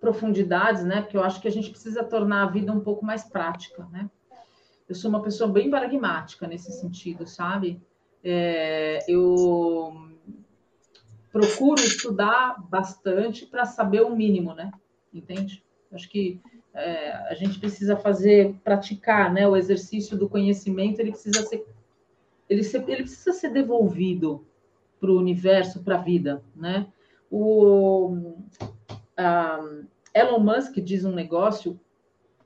profundidades, né? Porque eu acho que a gente precisa tornar a vida um pouco mais prática, né? Eu sou uma pessoa bem pragmática nesse sentido, sabe? É, eu procuro estudar bastante para saber o mínimo, né? Entende? Acho que é, a gente precisa fazer, praticar, né? O exercício do conhecimento, ele precisa ser, ele, ser, ele precisa ser devolvido para o universo, para a vida, né? O Elon Musk diz um negócio,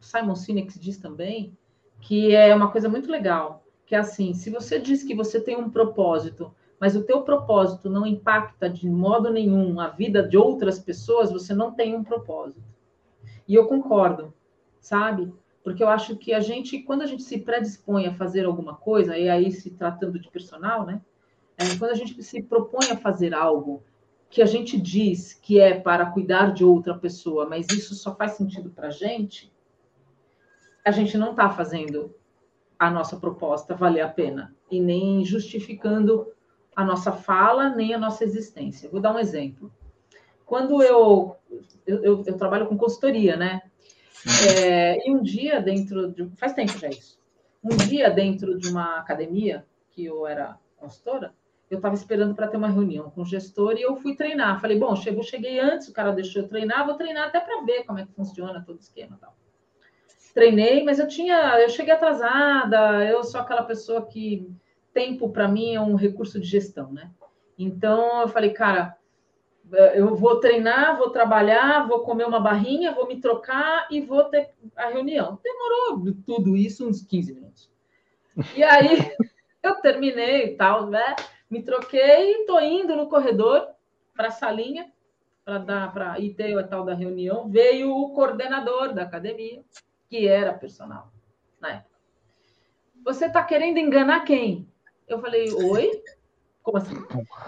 Simon Sinek diz também, que é uma coisa muito legal, que é assim, se você diz que você tem um propósito, mas o teu propósito não impacta de modo nenhum a vida de outras pessoas, você não tem um propósito. E eu concordo, sabe? Porque eu acho que a gente, quando a gente se predispõe a fazer alguma coisa, e aí se tratando de personal, né? É, quando a gente se propõe a fazer algo que a gente diz que é para cuidar de outra pessoa, mas isso só faz sentido para a gente, a gente não está fazendo a nossa proposta valer a pena e nem justificando a nossa fala nem a nossa existência. Vou dar um exemplo. Quando eu eu, eu, eu trabalho com consultoria, né? É, e um dia dentro de faz tempo já isso. Um dia dentro de uma academia que eu era consultora, eu estava esperando para ter uma reunião com o gestor e eu fui treinar. Falei, bom, chego, cheguei antes, o cara deixou eu treinar, vou treinar até para ver como é que funciona todo o esquema tal. Treinei, mas eu tinha, eu cheguei atrasada, eu sou aquela pessoa que tempo para mim é um recurso de gestão, né? Então eu falei, cara, eu vou treinar, vou trabalhar, vou comer uma barrinha, vou me trocar e vou ter a reunião. Demorou tudo isso uns 15 minutos. E aí eu terminei e tal, né? me troquei, estou indo no corredor para a salinha para dar para ir ter a tal da reunião. Veio o coordenador da academia, que era personal na época. Você está querendo enganar quem? Eu falei, oi? Como assim?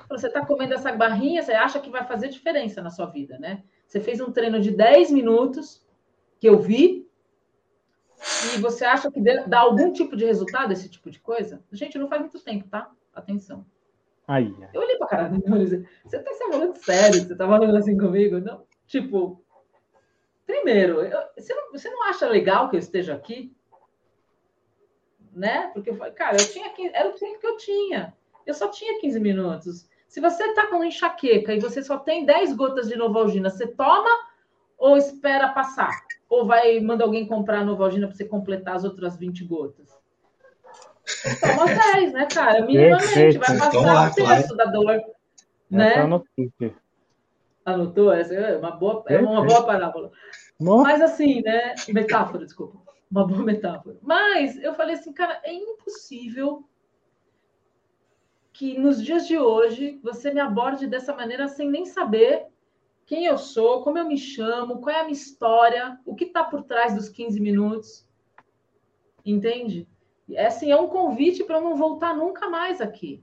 Você está comendo essa barrinha, você acha que vai fazer diferença na sua vida, né? Você fez um treino de 10 minutos, que eu vi, e você acha que dá algum tipo de resultado esse tipo de coisa? Gente, não faz muito tempo, tá? Atenção. Ai. Eu olhei pra cara dele e falei, você tá se falando sério? Você tá falando assim comigo? Não, tipo, primeiro, eu, você, não, você não acha legal que eu esteja aqui? Né? Porque eu falei, cara, eu tinha 15, era o tempo que eu tinha. Eu só tinha 15 minutos. Se você tá com enxaqueca e você só tem 10 gotas de Novalgina, você toma ou espera passar? Ou vai mandar alguém comprar Novalgina para você completar as outras 20 gotas? Toma 10, né, cara? Minimamente, vai passar então, o terço da dor. Né? Anotou? Essa é uma boa, é uma boa parábola. Mas assim, né? Metáfora, desculpa. Uma boa metáfora. Mas eu falei assim, cara, é impossível que nos dias de hoje você me aborde dessa maneira sem nem saber quem eu sou, como eu me chamo, qual é a minha história, o que está por trás dos 15 minutos. Entende? É assim, é um convite para eu não voltar nunca mais aqui.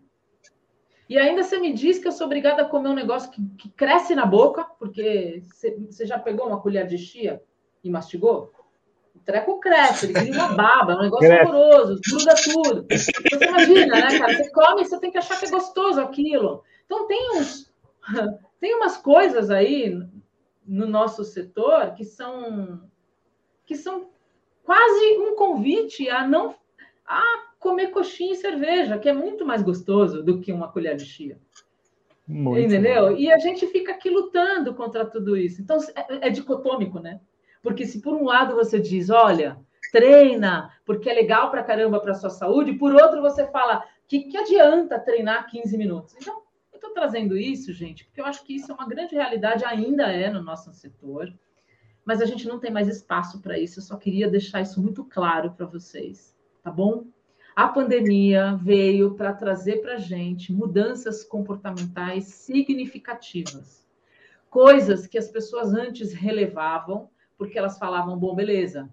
E ainda você me diz que eu sou obrigada a comer um negócio que, que cresce na boca, porque você, já pegou uma colher de chia e mastigou? O treco cresce, ele cria uma baba, é um negócio horroroso, gruda tudo. Você imagina, né, cara? Você come e você tem que achar que é gostoso aquilo. Então tem uns. Tem umas coisas aí no nosso setor que são que são quase um convite a não a comer coxinha e cerveja, que é muito mais gostoso do que uma colher de chia. Muito Entendeu? Bom. E a gente fica aqui lutando contra tudo isso. Então, é, é dicotômico, né? Porque se por um lado você diz, olha, treina, porque é legal para caramba para sua saúde, por outro você fala, que, que adianta treinar 15 minutos? Então, eu estou trazendo isso, gente, porque eu acho que isso é uma grande realidade, ainda é no nosso setor, mas a gente não tem mais espaço para isso. Eu só queria deixar isso muito claro para vocês tá bom? A pandemia veio para trazer para a gente mudanças comportamentais significativas. Coisas que as pessoas antes relevavam, porque elas falavam, bom, beleza,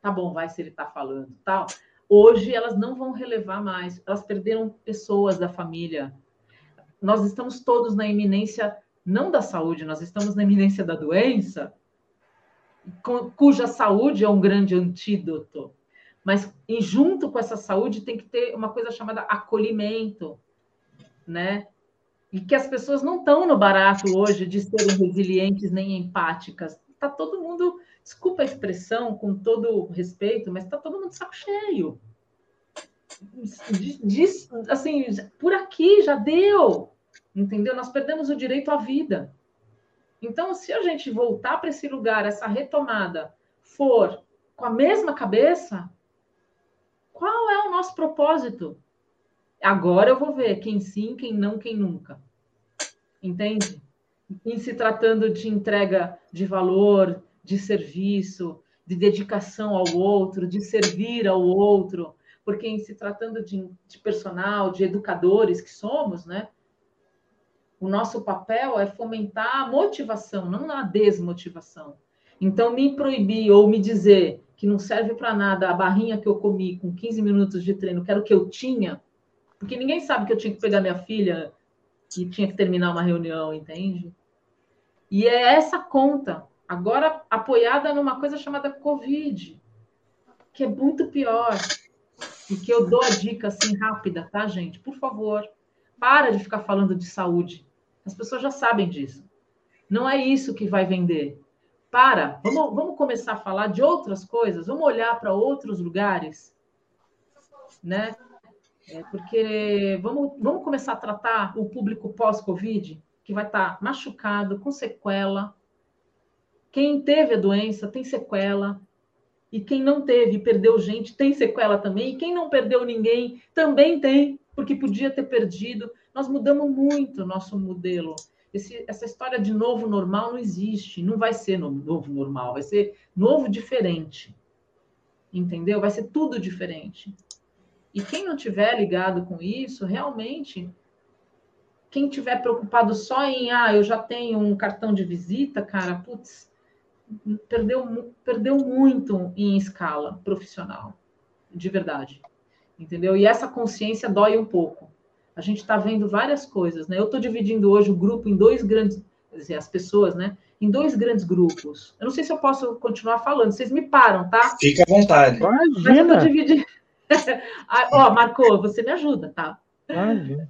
tá bom, vai se ele está falando, tal. Hoje elas não vão relevar mais, elas perderam pessoas da família. Nós estamos todos na iminência, não da saúde, nós estamos na iminência da doença, cuja saúde é um grande antídoto mas e junto com essa saúde tem que ter uma coisa chamada acolhimento, né? E que as pessoas não estão no barato hoje de serem resilientes nem empáticas. Está todo mundo, desculpa a expressão, com todo respeito, mas está todo mundo de saco cheio. Diz, assim, por aqui já deu, entendeu? Nós perdemos o direito à vida. Então, se a gente voltar para esse lugar, essa retomada, for com a mesma cabeça, qual é o nosso propósito? Agora eu vou ver quem sim, quem não, quem nunca. Entende? Em se tratando de entrega de valor, de serviço, de dedicação ao outro, de servir ao outro, porque em se tratando de, de personal, de educadores que somos, né? O nosso papel é fomentar a motivação, não a desmotivação. Então, me proibir ou me dizer que não serve para nada a barrinha que eu comi com 15 minutos de treino, que era o que eu tinha, porque ninguém sabe que eu tinha que pegar minha filha e tinha que terminar uma reunião, entende? E é essa conta, agora apoiada numa coisa chamada Covid, que é muito pior. E que eu dou a dica assim rápida, tá, gente? Por favor, para de ficar falando de saúde. As pessoas já sabem disso. Não é isso que vai vender para, vamos, vamos começar a falar de outras coisas, vamos olhar para outros lugares, né? É porque vamos, vamos começar a tratar o público pós-Covid, que vai estar tá machucado, com sequela. Quem teve a doença tem sequela, e quem não teve e perdeu gente tem sequela também, e quem não perdeu ninguém também tem, porque podia ter perdido. Nós mudamos muito o nosso modelo esse, essa história de novo normal não existe, não vai ser novo normal, vai ser novo diferente. Entendeu? Vai ser tudo diferente. E quem não tiver ligado com isso, realmente, quem tiver preocupado só em, ah, eu já tenho um cartão de visita, cara, putz, perdeu, perdeu muito em escala profissional, de verdade. Entendeu? E essa consciência dói um pouco a gente está vendo várias coisas, né? Eu estou dividindo hoje o grupo em dois grandes, quer dizer, as pessoas, né? Em dois grandes grupos. Eu não sei se eu posso continuar falando, vocês me param, tá? Fica à vontade. Imagina. Mas eu dividindo. Ah, ó, Marco, você me ajuda, tá? Imagina.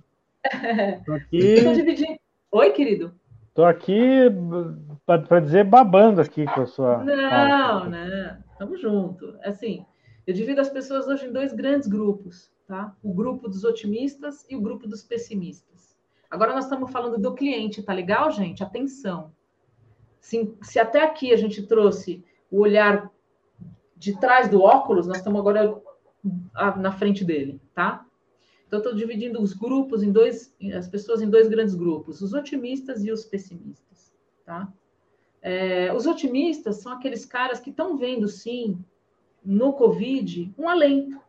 Tô aqui. Tô dividindo. Oi, querido. Tô aqui para dizer babando aqui com a sua. Não, né? Tamo junto. Assim, eu divido as pessoas hoje em dois grandes grupos, tá? O grupo dos otimistas e o grupo dos pessimistas. Agora nós estamos falando do cliente, tá legal, gente? Atenção. Se, se até aqui a gente trouxe o olhar de trás do óculos, nós estamos agora na frente dele, tá? Então, estou dividindo os grupos em dois, as pessoas em dois grandes grupos, os otimistas e os pessimistas, tá? É, os otimistas são aqueles caras que estão vendo, sim, no Covid, um alento,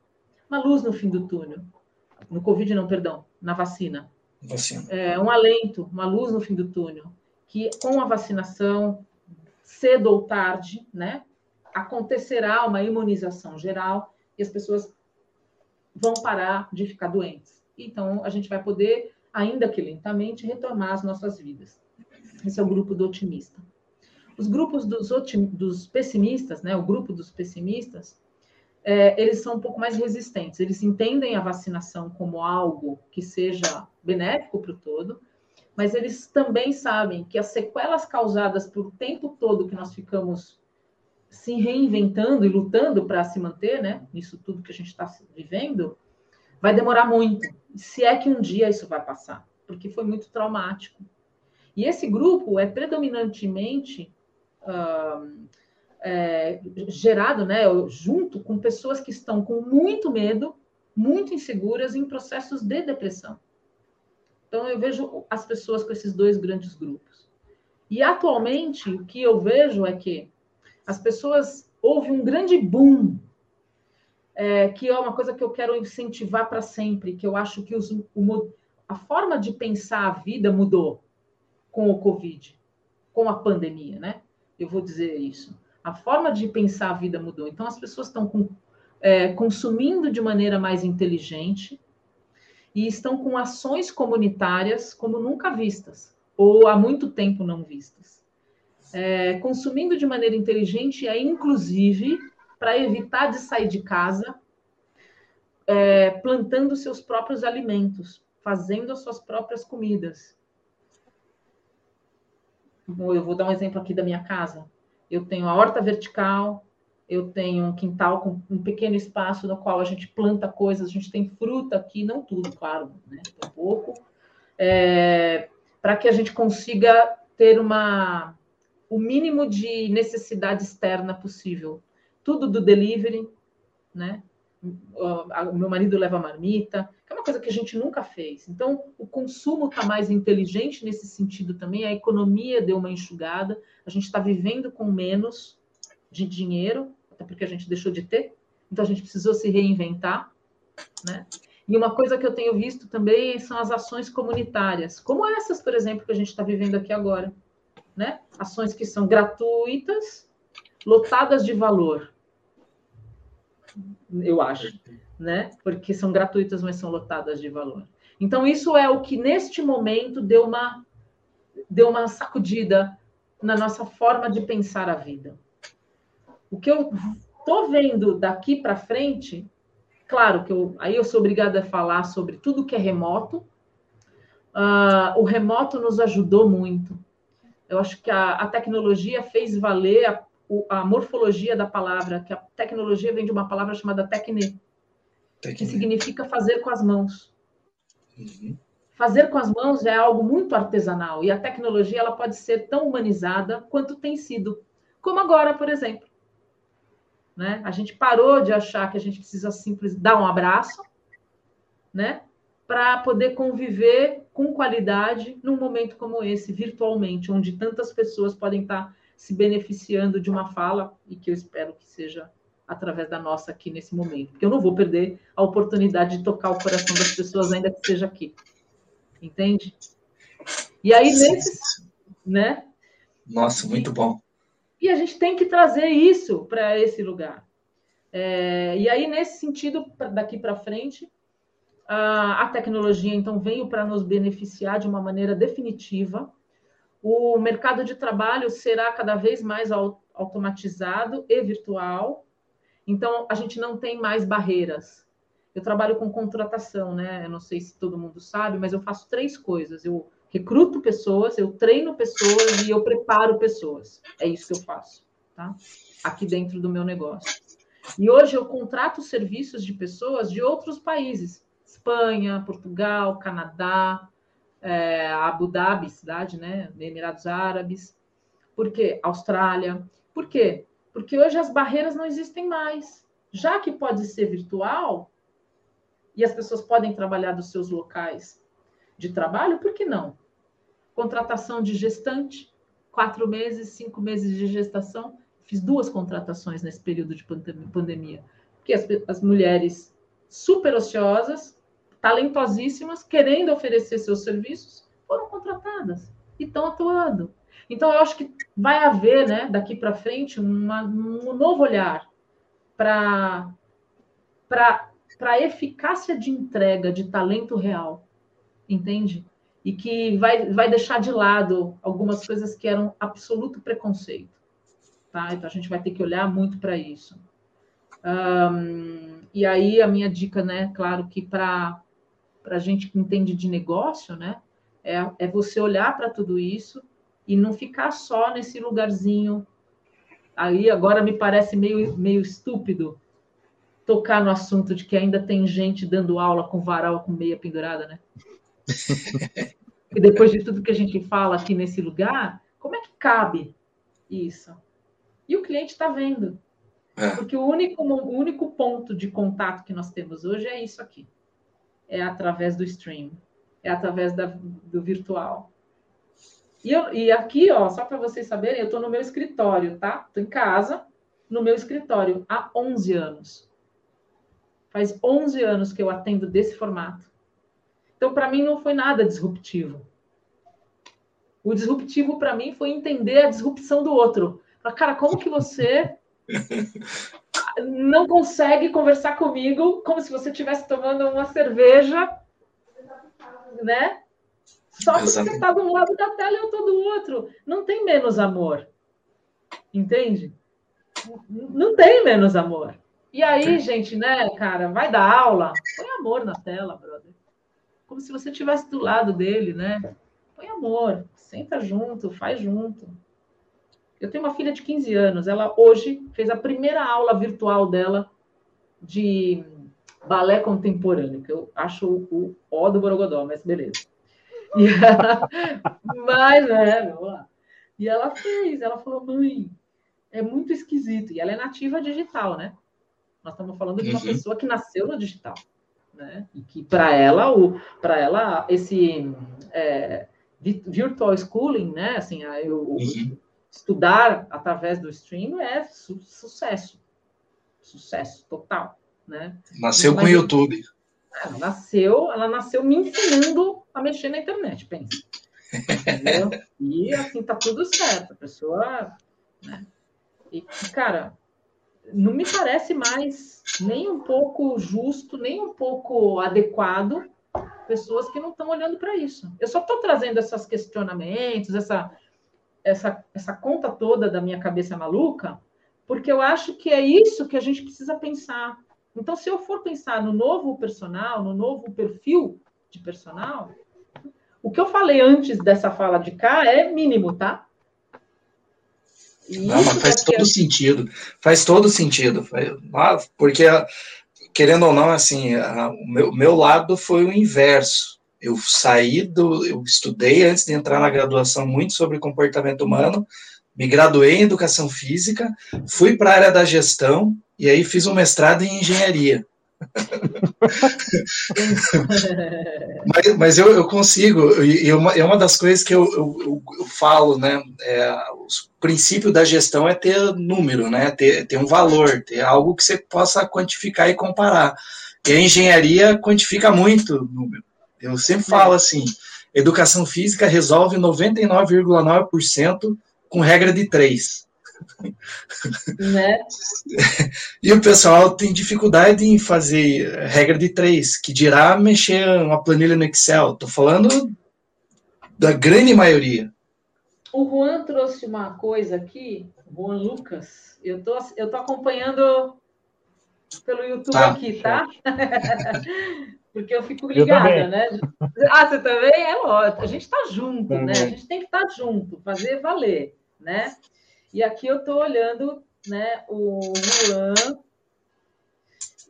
uma luz no fim do túnel. No Covid, não, perdão, na vacina. Vacina. É, um alento, uma luz no fim do túnel, que com a vacinação, cedo ou tarde, né, acontecerá uma imunização geral e as pessoas vão parar de ficar doentes. Então, a gente vai poder, ainda que lentamente, retomar as nossas vidas. Esse é o grupo do otimista. Os grupos dos, otim, dos pessimistas, né, o grupo dos pessimistas, é, eles são um pouco mais resistentes. Eles entendem a vacinação como algo que seja benéfico para o todo, mas eles também sabem que as sequelas causadas pelo tempo todo que nós ficamos se reinventando e lutando para se manter, né? Isso tudo que a gente está vivendo, vai demorar muito. Se é que um dia isso vai passar, porque foi muito traumático. E esse grupo é predominantemente uh, é, gerado, né, junto com pessoas que estão com muito medo, muito inseguras em processos de depressão. Então eu vejo as pessoas com esses dois grandes grupos. E atualmente o que eu vejo é que as pessoas houve um grande boom, é, que é uma coisa que eu quero incentivar para sempre, que eu acho que os, o, a forma de pensar a vida mudou com o Covid, com a pandemia, né? Eu vou dizer isso. A forma de pensar a vida mudou. Então, as pessoas estão com, é, consumindo de maneira mais inteligente e estão com ações comunitárias como nunca vistas, ou há muito tempo não vistas é, consumindo de maneira inteligente é inclusive para evitar de sair de casa, é, plantando seus próprios alimentos, fazendo as suas próprias comidas. Eu vou dar um exemplo aqui da minha casa. Eu tenho a horta vertical, eu tenho um quintal com um pequeno espaço no qual a gente planta coisas, a gente tem fruta aqui, não tudo, claro, né? Um pouco, é, para que a gente consiga ter uma o mínimo de necessidade externa possível. Tudo do delivery, né? O meu marido leva marmita, que é uma coisa que a gente nunca fez. Então, o consumo está mais inteligente nesse sentido também, a economia deu uma enxugada, a gente está vivendo com menos de dinheiro, até porque a gente deixou de ter, então a gente precisou se reinventar, né? E uma coisa que eu tenho visto também são as ações comunitárias, como essas, por exemplo, que a gente está vivendo aqui agora né? Ações que são gratuitas, lotadas de valor. Eu acho, né? Porque são gratuitas, mas são lotadas de valor. Então isso é o que neste momento deu uma deu uma sacudida na nossa forma de pensar a vida. O que eu tô vendo daqui para frente, claro que eu, aí eu sou obrigada a falar sobre tudo que é remoto. Uh, o remoto nos ajudou muito. Eu acho que a, a tecnologia fez valer a, a, morfologia da palavra, que a tecnologia vem de uma palavra chamada tecne, que significa fazer com as mãos. Uhum. Fazer com as mãos é algo muito artesanal e a tecnologia ela pode ser tão humanizada quanto tem sido, como agora, por exemplo. Né? A gente parou de achar que a gente precisa simplesmente dar um abraço, né? para poder conviver com qualidade num momento como esse, virtualmente, onde tantas pessoas podem estar se beneficiando de uma fala e que eu espero que seja através da nossa aqui nesse momento, porque eu não vou perder a oportunidade de tocar o coração das pessoas ainda que seja aqui. Entende? E aí nesse, né? Nossa, muito bom. E a gente tem que trazer isso para esse lugar. É, e aí nesse sentido, daqui para frente, a tecnologia, então, veio para nos beneficiar de uma maneira definitiva. O mercado de trabalho será cada vez mais automatizado e virtual. Então, a gente não tem mais barreiras. eu trabalho com contratação, né? Eu não sei se todo mundo sabe, mas eu faço três coisas. Eu recruto pessoas, eu treino pessoas e eu preparo pessoas. É isso que eu faço, tá? Aqui dentro do meu negócio. E hoje eu contrato serviços de pessoas de outros países: Espanha, Portugal, Canadá, é, Abu Dhabi, cidade, né? Emirados Árabes. Por quê? Austrália. Por quê? Porque hoje as barreiras não existem mais. Já que pode ser virtual e as pessoas podem trabalhar dos seus locais de trabalho, por que não? Contratação de gestante, quatro meses, cinco meses de gestação. Fiz duas contratações nesse período de pandemia. Porque as, as mulheres super ociosas, talentosíssimas, querendo oferecer seus serviços, foram contratadas e estão atuando. Então, eu acho que vai haver, né, daqui para frente, uma, um novo olhar para a eficácia de entrega de talento real, entende? E que vai, vai deixar de lado algumas coisas que eram absoluto preconceito. Tá? Então, a gente vai ter que olhar muito para isso. Um, e aí, a minha dica, né, claro que para a gente que entende de negócio, né, é, é você olhar para tudo isso e não ficar só nesse lugarzinho. Aí agora me parece meio, meio estúpido tocar no assunto de que ainda tem gente dando aula com varal com meia pendurada, né? e depois de tudo que a gente fala aqui nesse lugar, como é que cabe isso? E o cliente está vendo. É. Porque o único, o único ponto de contato que nós temos hoje é isso aqui. É através do stream, é através da, do virtual. E, eu, e aqui, ó, só para vocês saberem, eu estou no meu escritório, tá? Estou em casa, no meu escritório, há 11 anos. Faz 11 anos que eu atendo desse formato. Então, para mim, não foi nada disruptivo. O disruptivo, para mim, foi entender a disrupção do outro. Cara, como que você não consegue conversar comigo como se você estivesse tomando uma cerveja, né? Só porque você está de um lado da tela e eu estou do outro. Não tem menos amor. Entende? Não tem menos amor. E aí, gente, né, cara, vai dar aula, põe amor na tela, brother. Como se você estivesse do lado dele, né? Põe amor, senta junto, faz junto. Eu tenho uma filha de 15 anos, ela hoje fez a primeira aula virtual dela de balé contemporâneo, que eu acho o ó do Borogodó, mas beleza. E ela, mas, é, vamos lá. E ela fez, ela falou, mãe, é muito esquisito. E ela é nativa digital, né? Nós estamos falando de uma uhum. pessoa que nasceu no digital, né? E que para ela, o, para ela, esse é, virtual schooling, né? Assim, eu, uhum. Estudar através do stream é su sucesso, sucesso total, né? Nasceu Mas, com o YouTube. Ela nasceu, ela nasceu me ensinando a mexer na internet, pensa. Entendeu? E assim tá tudo certo. A pessoa. Né? E, cara, não me parece mais nem um pouco justo, nem um pouco adequado pessoas que não estão olhando para isso. Eu só estou trazendo esses questionamentos, essa, essa, essa conta toda da minha cabeça maluca, porque eu acho que é isso que a gente precisa pensar. Então, se eu for pensar no novo personal, no novo perfil de personal, o que eu falei antes dessa fala de cá é mínimo, tá? Não, mas faz todo sentido. Faz todo sentido. Porque, querendo ou não, assim, o meu, meu lado foi o inverso. Eu saí do. Eu estudei antes de entrar na graduação muito sobre comportamento humano, me graduei em educação física, fui para a área da gestão, e aí fiz um mestrado em engenharia. mas, mas eu, eu, consigo, e uma, é uma das coisas que eu, eu, eu falo, né? É, o princípio da gestão é ter número, né? Ter, ter um valor, ter algo que você possa quantificar e comparar. E a engenharia quantifica muito o número. Eu sempre falo assim: educação física resolve 99,9% com regra de três. Né? E o pessoal tem dificuldade em fazer regra de três, que dirá mexer uma planilha no Excel. Estou falando da grande maioria. O Juan trouxe uma coisa aqui, Juan Lucas. Eu tô, eu tô acompanhando pelo YouTube tá. aqui, tá? Porque eu fico ligada, eu né? Ah, você também? É ótimo. A gente está junto, também. né? A gente tem que estar tá junto, fazer valer, né? E aqui eu estou olhando, né, o Juan.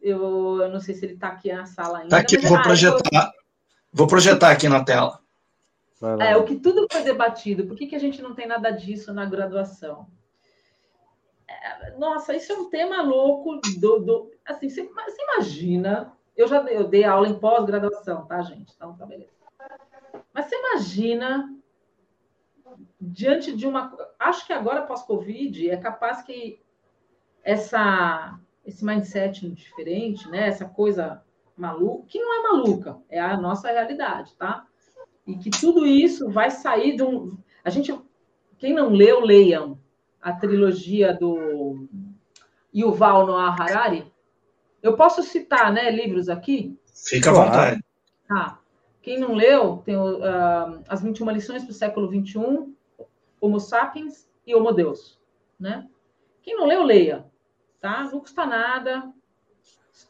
Eu, eu não sei se ele está aqui na sala ainda. Está aqui, mas... vou ah, projetar. Vou projetar aqui na tela. É, o que tudo foi debatido. Por que, que a gente não tem nada disso na graduação? É, nossa, isso é um tema louco. Do, do assim, você, você, imagina. Eu já eu dei aula em pós-graduação, tá, gente? Então, tá beleza. Mas você imagina, diante de uma. Acho que agora, pós-Covid, é capaz que essa, esse mindset diferente, né? Essa coisa maluca, que não é maluca, é a nossa realidade, tá? E que tudo isso vai sair de um. A gente, quem não leu, leiam a trilogia do Yuval Noah Harari. Eu posso citar, né, livros aqui? Fica à vontade. Tá. Quem não leu, tem uh, As 21 Lições para o Século XXI, Homo Sapiens e Homo Deus, né? Quem não leu, leia, tá? Não custa nada.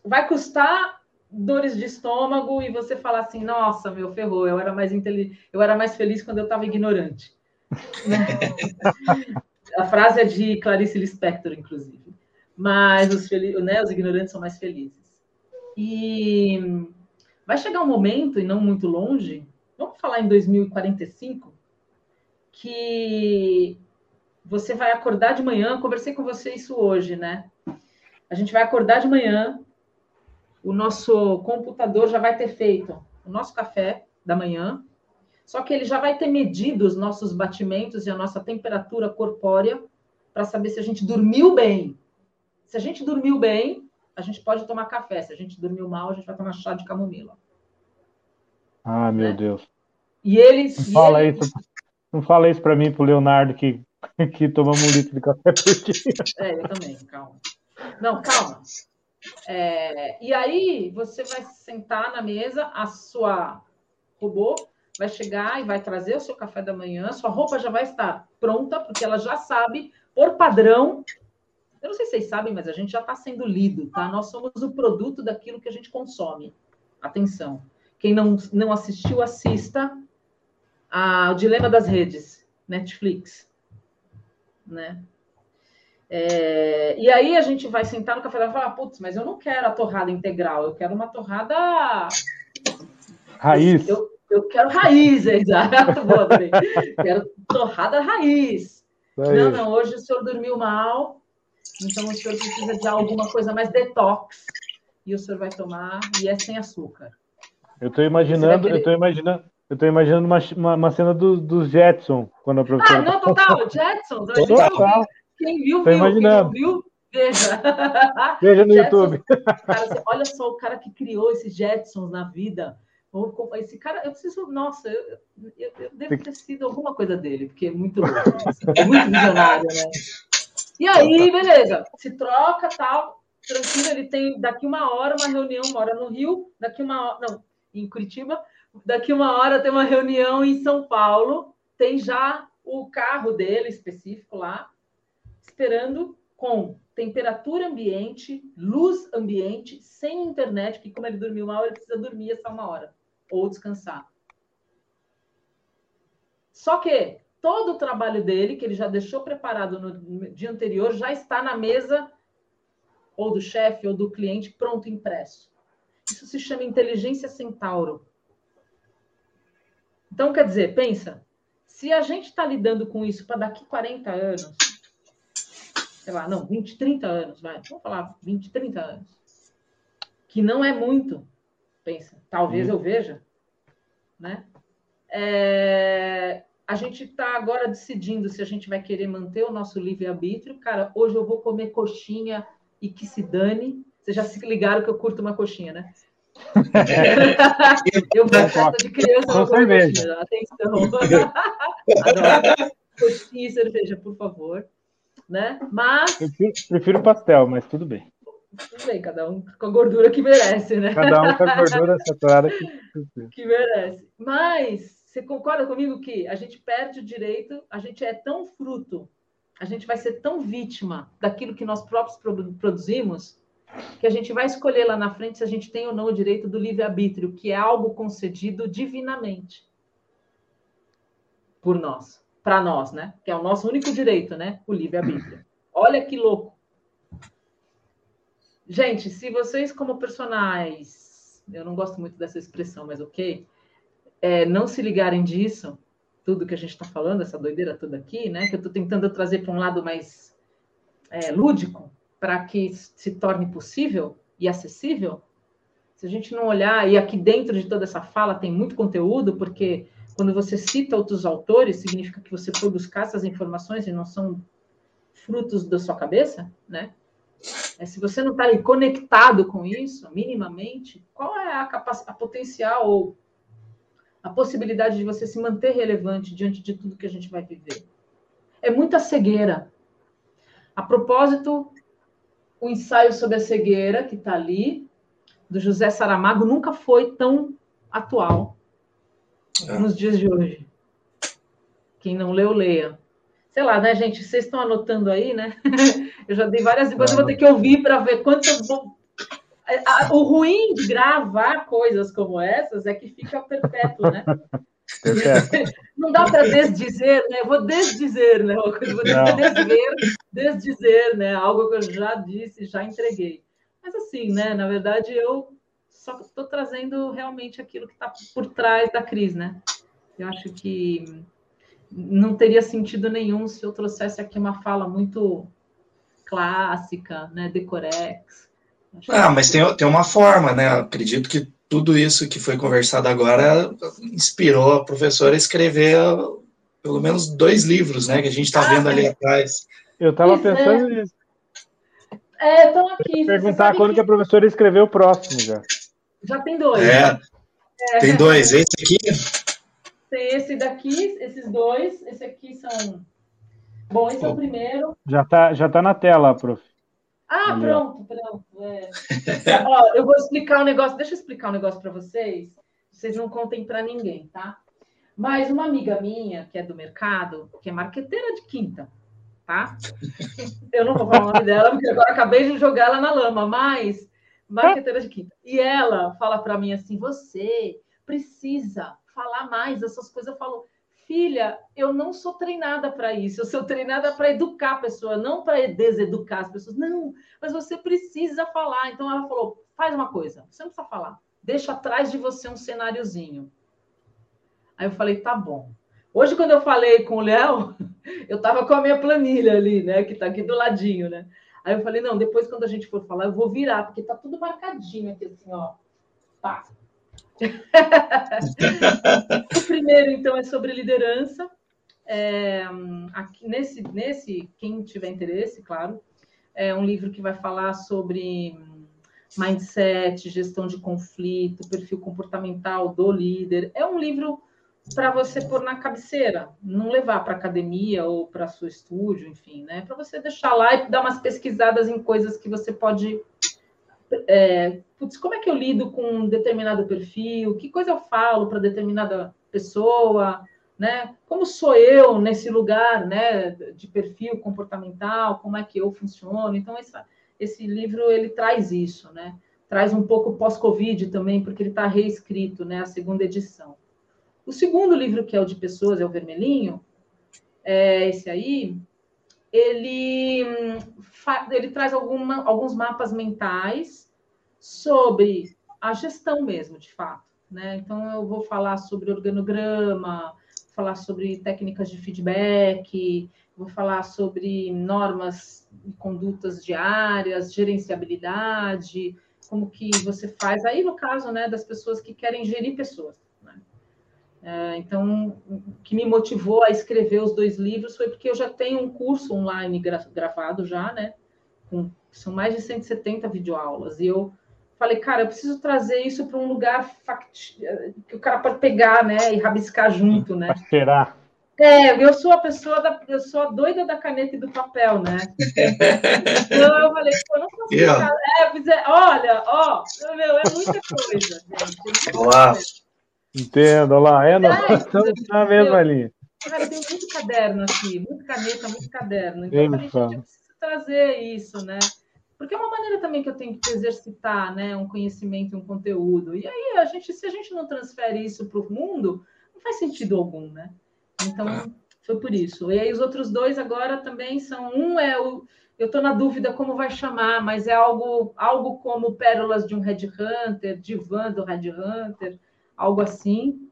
Vai custar dores de estômago e você falar assim, nossa, meu, ferrou, eu era mais intelig... eu era mais feliz quando eu estava ignorante. A frase é de Clarice Lispector, inclusive. Mas os, né, os ignorantes são mais felizes. E vai chegar um momento, e não muito longe, vamos falar em 2045, que você vai acordar de manhã, conversei com você isso hoje, né? A gente vai acordar de manhã, o nosso computador já vai ter feito o nosso café da manhã, só que ele já vai ter medido os nossos batimentos e a nossa temperatura corpórea para saber se a gente dormiu bem. Se a gente dormiu bem, a gente pode tomar café. Se a gente dormiu mal, a gente vai tomar chá de camomila. Ah, meu né? Deus. E eles. Não fala ele... isso, não fala isso para mim, para o Leonardo, que, que tomamos um litro de café por dia. É, eu também, calma. Não, calma. É, e aí você vai sentar na mesa, a sua robô vai chegar e vai trazer o seu café da manhã, sua roupa já vai estar pronta, porque ela já sabe, por padrão. Eu não sei se vocês sabem, mas a gente já está sendo lido, tá? Nós somos o produto daquilo que a gente consome. Atenção. Quem não, não assistiu, assista a, o Dilema das Redes, Netflix. Né? É, e aí a gente vai sentar no café da e falar, putz, mas eu não quero a torrada integral, eu quero uma torrada. Raiz. Eu, eu quero raiz, exato. quero torrada raiz. Não, não, hoje o senhor dormiu mal, então o senhor precisa de alguma coisa mais detox. E o senhor vai tomar, e é sem açúcar. Eu estou imaginando, querer... eu estou imaginando, eu tô imaginando uma, uma, uma cena dos do Jetson, quando a professora. Ah, não, total, Jetson. Total. Quem viu, viu. Imaginando. Quem viu, veja. Veja no Jetson, YouTube. Cara, olha só o cara que criou esses Jetsons na vida. Esse cara, eu preciso. Nossa, eu, eu, eu devo ter sido alguma coisa dele, porque é muito louco. é muito visionário, né? E aí, beleza, se troca tal, tranquilo, ele tem daqui uma hora uma reunião, mora no Rio, daqui uma hora, não, em Curitiba, daqui uma hora tem uma reunião em São Paulo, tem já o carro dele específico lá, esperando com temperatura ambiente, luz ambiente, sem internet, porque como ele dormiu mal, ele precisa dormir essa uma hora ou descansar. Só que todo o trabalho dele, que ele já deixou preparado no dia anterior, já está na mesa ou do chefe ou do cliente pronto impresso. Isso se chama inteligência centauro. Então, quer dizer, pensa, se a gente está lidando com isso para daqui 40 anos, sei lá, não, 20, 30 anos, vai, vamos falar 20, 30 anos, que não é muito, pensa, talvez hum. eu veja, né? É, a gente está agora decidindo se a gente vai querer manter o nosso livre-arbítrio. Cara, hoje eu vou comer coxinha e que se dane. Vocês já se ligaram que eu curto uma coxinha, né? eu vou de criança, Com cerveja. Atenção. Adoro. Coxinha e cerveja, por favor né? Mas. Prefiro, prefiro pastel, mas tudo bem. Tudo bem, cada um com a gordura que merece, né? Cada um com a gordura saturada que... que merece. Mas você concorda comigo que a gente perde o direito, a gente é tão fruto, a gente vai ser tão vítima daquilo que nós próprios produzimos, que a gente vai escolher lá na frente se a gente tem ou não o direito do livre-arbítrio, que é algo concedido divinamente por nós, para nós, né? Que é o nosso único direito, né? O livre-arbítrio. Olha que louco. Gente, se vocês, como personagens, eu não gosto muito dessa expressão, mas ok, é, não se ligarem disso, tudo que a gente está falando, essa doideira toda aqui, né? Que eu estou tentando trazer para um lado mais é, lúdico, para que se torne possível e acessível. Se a gente não olhar, e aqui dentro de toda essa fala tem muito conteúdo, porque quando você cita outros autores, significa que você foi buscar essas informações e não são frutos da sua cabeça, né? É, se você não está conectado com isso, minimamente, qual é a, a potencial ou a possibilidade de você se manter relevante diante de tudo que a gente vai viver? É muita cegueira. A propósito, o ensaio sobre a cegueira, que está ali, do José Saramago, nunca foi tão atual é. nos dias de hoje. Quem não leu, leia. Sei lá, né, gente? Vocês estão anotando aí, né? Eu já dei várias depois eu vou ter que ouvir para ver quanto. O ruim de gravar coisas como essas é que fica perpétuo, né? Não dá para desdizer, né? Eu vou desdizer, né? Vou desdizer, desdizer, né? Algo que eu já disse, já entreguei. Mas assim, né? Na verdade, eu só estou trazendo realmente aquilo que está por trás da crise, né? Eu acho que não teria sentido nenhum se eu trouxesse aqui uma fala muito clássica, né? Decorex. Ah, mas tem, tem uma forma, né? acredito que tudo isso que foi conversado agora inspirou a professora a escrever pelo menos dois livros, né? Que a gente está vendo ali atrás. Eu estava pensando é. nisso. É, estão aqui. Perguntar quando que... que a professora escreveu o próximo já. Já tem dois. É, é. tem dois. Esse aqui? Tem esse daqui, esses dois. Esse aqui são. Bom, esse é o primeiro. Já está já tá na tela, prof. Ah, Ali, pronto, pronto. É. Ó, eu vou explicar um negócio. Deixa eu explicar um negócio para vocês. Vocês não contem para ninguém, tá? Mas uma amiga minha, que é do mercado, que é marqueteira de quinta, tá? Eu não vou falar o nome dela, porque agora acabei de jogar ela na lama, mas marqueteira de quinta. E ela fala para mim assim: você precisa falar mais essas coisas. Eu falo, filha, eu não sou treinada para isso, eu sou treinada para educar a pessoa, não para deseducar as pessoas. Não, mas você precisa falar. Então ela falou: faz uma coisa, você não precisa falar, deixa atrás de você um cenáriozinho. Aí eu falei: tá bom. Hoje, quando eu falei com o Léo, eu estava com a minha planilha ali, né, que está aqui do ladinho, né? Aí eu falei: não, depois, quando a gente for falar, eu vou virar, porque tá tudo marcadinho aqui, assim, ó. Tá, o primeiro, então, é sobre liderança. É, aqui, nesse, nesse, quem tiver interesse, claro, é um livro que vai falar sobre mindset, gestão de conflito, perfil comportamental do líder. É um livro para você pôr na cabeceira, não levar para academia ou para seu estúdio, enfim, né? Para você deixar lá e dar umas pesquisadas em coisas que você pode é, putz, como é que eu lido com um determinado perfil? Que coisa eu falo para determinada pessoa? Né? Como sou eu nesse lugar né, de perfil comportamental? Como é que eu funciono? Então, essa, esse livro ele traz isso, né? Traz um pouco pós-Covid também, porque ele está reescrito, né? A segunda edição. O segundo livro, que é o de pessoas, é o vermelhinho, é esse aí, ele, ele traz alguma, alguns mapas mentais sobre a gestão mesmo, de fato. Né? Então, eu vou falar sobre organograma, falar sobre técnicas de feedback, vou falar sobre normas e condutas diárias, gerenciabilidade, como que você faz aí no caso né, das pessoas que querem gerir pessoas. É, então, o que me motivou a escrever os dois livros foi porque eu já tenho um curso online gravado já, né? Com, são mais de 170 videoaulas. E eu falei, cara, eu preciso trazer isso para um lugar fact... que o cara pode pegar, né? E rabiscar junto, né? Cheirar. É, eu sou a pessoa da, eu sou a doida da caneta e do papel, né? Então eu falei, pô, não posso yeah. é, olha, ó, meu, é muita coisa, gente. Olá. Coisa. Entendo, lá, é, nós estamos na mesma linha. Cara, tem muito caderno aqui, muito caneta, muito caderno. Então, a gente precisa trazer isso, né? Porque é uma maneira também que eu tenho que exercitar, né, um conhecimento, um conteúdo. E aí a gente, se a gente não transfere isso para o mundo, não faz sentido algum, né? Então é. foi por isso. E aí os outros dois agora também são um é o eu estou na dúvida como vai chamar, mas é algo algo como Pérolas de um Red Hunter, Divã do Red Hunter, algo assim,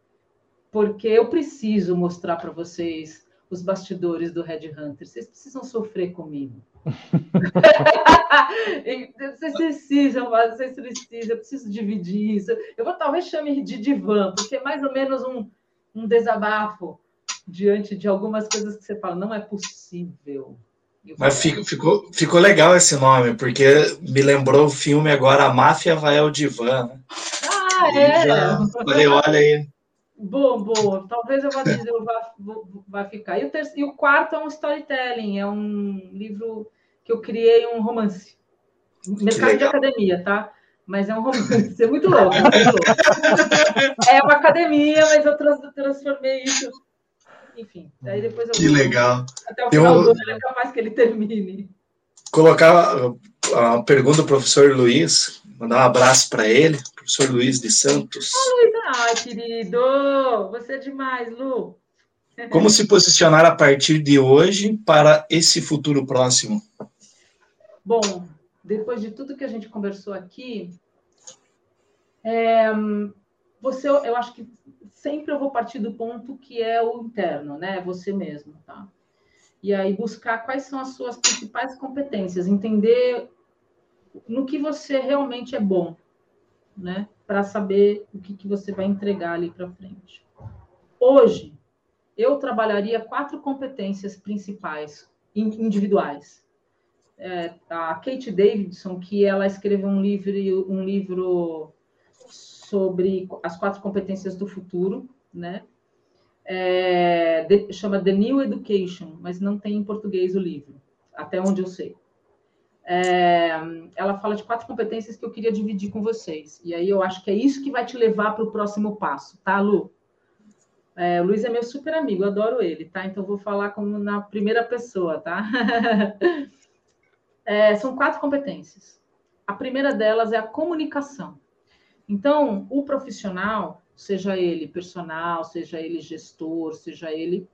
porque eu preciso mostrar para vocês os bastidores do Red Hunter. Vocês precisam sofrer comigo. vocês precisam, vocês precisam, eu preciso dividir isso. Eu vou talvez chame de divã, porque é mais ou menos um, um desabafo diante de algumas coisas que você fala, não é possível. Mas fico, ficou, ficou legal esse nome, porque me lembrou o filme agora, A Máfia Vai ao Divã. Né? Ah, é? Já, falei, olha aí. Bom, bom, talvez eu vá, eu vá, vá ficar. E o, terceiro, e o quarto é um storytelling, é um livro que eu criei, um romance. Mercado de academia, tá? Mas é um romance, é muito louco. É, muito louco. é uma academia, mas eu transformei isso. Enfim, daí depois eu. Que vou, legal. Até o final do ano é capaz que ele termine. Colocar a pergunta do professor Luiz, mandar um abraço para ele, professor Luiz de Santos. Oh, Luiz, ai, querido, você é demais, Lu. Como se posicionar a partir de hoje para esse futuro próximo? Bom, depois de tudo que a gente conversou aqui, é, você, eu acho que sempre eu vou partir do ponto que é o interno, né? Você mesmo, tá? E aí buscar quais são as suas principais competências, entender no que você realmente é bom, né? Para saber o que, que você vai entregar ali para frente. Hoje, eu trabalharia quatro competências principais, individuais é, a Kate Davidson, que ela escreveu um livro, um livro sobre as quatro competências do futuro, né? É, de, chama The New Education, mas não tem em português o livro, até onde eu sei. É, ela fala de quatro competências que eu queria dividir com vocês. E aí eu acho que é isso que vai te levar para o próximo passo, tá, Lu? É, o Luiz é meu super amigo, adoro ele, tá? Então vou falar como na primeira pessoa, tá? é, são quatro competências. A primeira delas é a comunicação. Então, o profissional, seja ele personal, seja ele gestor, seja ele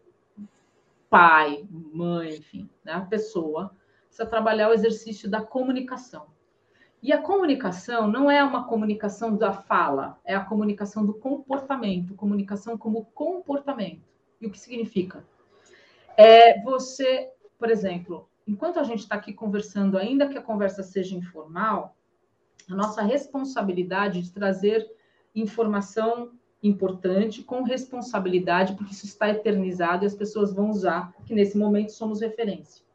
pai, mãe, enfim, né, a pessoa, precisa trabalhar o exercício da comunicação. E a comunicação não é uma comunicação da fala, é a comunicação do comportamento, comunicação como comportamento. E o que significa? É você, por exemplo, enquanto a gente está aqui conversando, ainda que a conversa seja informal, a nossa responsabilidade de trazer informação importante com responsabilidade, porque isso está eternizado e as pessoas vão usar, que nesse momento somos referência.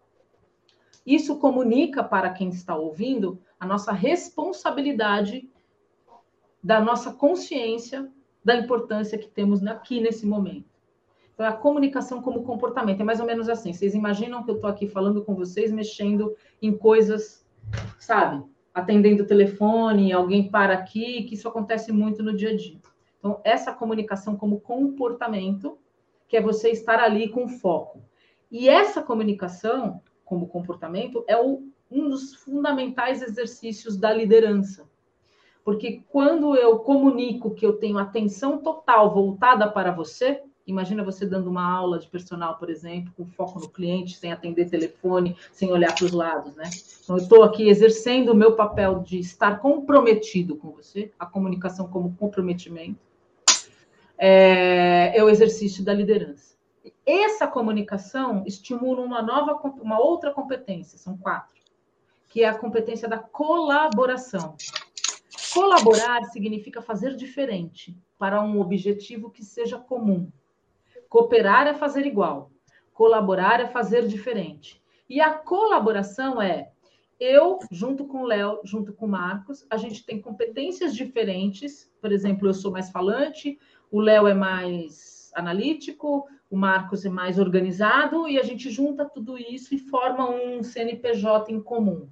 Isso comunica para quem está ouvindo a nossa responsabilidade da nossa consciência da importância que temos aqui nesse momento. Então, a comunicação como comportamento é mais ou menos assim. Vocês imaginam que eu estou aqui falando com vocês, mexendo em coisas, sabe? Atendendo o telefone, alguém para aqui, que isso acontece muito no dia a dia. Então, essa comunicação como comportamento, que é você estar ali com foco. E essa comunicação como comportamento é o, um dos fundamentais exercícios da liderança. Porque quando eu comunico que eu tenho atenção total voltada para você, Imagina você dando uma aula de personal, por exemplo, com foco no cliente, sem atender telefone, sem olhar para os lados, né? Então, eu estou aqui exercendo o meu papel de estar comprometido com você, a comunicação como comprometimento. É, é o exercício da liderança. Essa comunicação estimula uma nova, uma outra competência, são quatro, que é a competência da colaboração. Colaborar significa fazer diferente para um objetivo que seja comum. Cooperar é fazer igual. Colaborar é fazer diferente. E a colaboração é eu, junto com o Léo, junto com o Marcos, a gente tem competências diferentes. Por exemplo, eu sou mais falante, o Léo é mais analítico, o Marcos é mais organizado, e a gente junta tudo isso e forma um CNPJ em comum,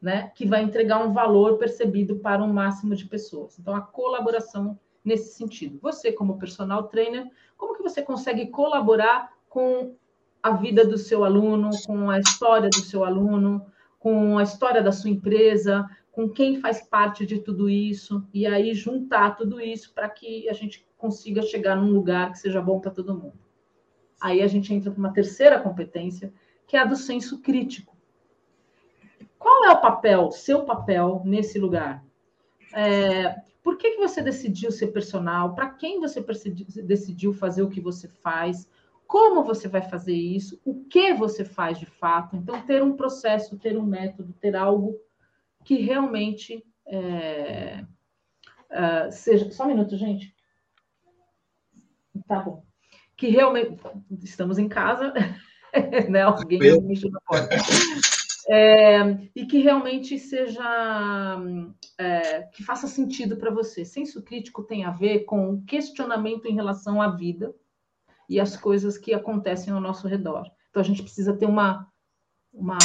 né? Que vai entregar um valor percebido para um máximo de pessoas. Então, a colaboração nesse sentido. Você, como personal trainer, como que você consegue colaborar com a vida do seu aluno, com a história do seu aluno, com a história da sua empresa, com quem faz parte de tudo isso, e aí juntar tudo isso para que a gente consiga chegar num lugar que seja bom para todo mundo. Aí a gente entra para uma terceira competência, que é a do senso crítico. Qual é o papel, seu papel nesse lugar? É, por que, que você decidiu ser personal? Para quem você decidiu fazer o que você faz? como você vai fazer isso, o que você faz de fato. Então, ter um processo, ter um método, ter algo que realmente é, é, seja. Só um minuto, gente. Tá bom. Que realmente. Estamos em casa, né? Alguém me na porta. É, e que realmente seja. É, que faça sentido para você. Senso crítico tem a ver com questionamento em relação à vida e as coisas que acontecem ao nosso redor. Então a gente precisa ter uma, uma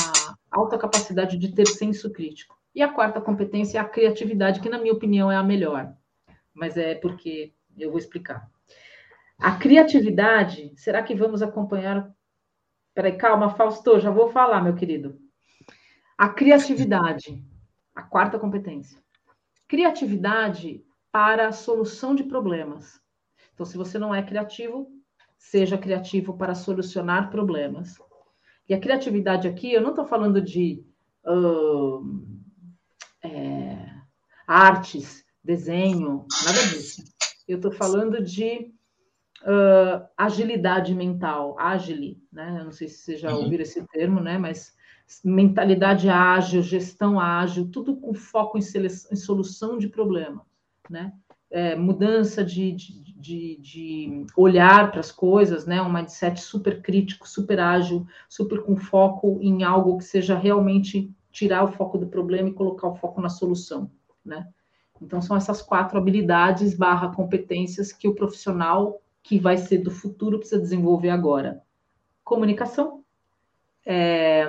alta capacidade de ter senso crítico. E a quarta competência é a criatividade, que na minha opinião é a melhor. Mas é porque eu vou explicar. A criatividade, será que vamos acompanhar? Peraí, calma, Fausto, já vou falar, meu querido. A criatividade, a quarta competência. Criatividade para a solução de problemas. Então, se você não é criativo, seja criativo para solucionar problemas. E a criatividade aqui, eu não estou falando de uh, é, artes, desenho, nada disso. Eu estou falando de uh, agilidade mental, agile, né? Eu não sei se vocês já uhum. ouviram esse termo, né? Mas mentalidade ágil, gestão ágil, tudo com foco em, em solução de problema, né? é, mudança de, de, de, de olhar para as coisas, né? Um mindset super crítico, super ágil, super com foco em algo que seja realmente tirar o foco do problema e colocar o foco na solução, né? Então são essas quatro habilidades barra competências que o profissional que vai ser do futuro precisa desenvolver agora. Comunicação, é,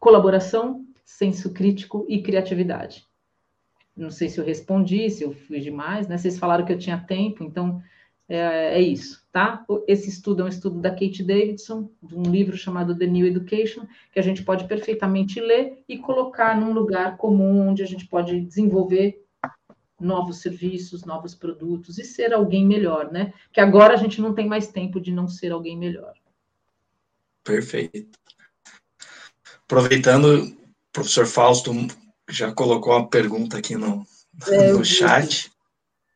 colaboração, senso crítico e criatividade. Não sei se eu respondi, se eu fui demais, né? Vocês falaram que eu tinha tempo, então é, é, isso, tá? Esse estudo é um estudo da Kate Davidson, de um livro chamado The New Education, que a gente pode perfeitamente ler e colocar num lugar comum onde a gente pode desenvolver novos serviços, novos produtos e ser alguém melhor, né? Que agora a gente não tem mais tempo de não ser alguém melhor. Perfeito. Aproveitando, professor Fausto já colocou uma pergunta aqui no, é, no chat.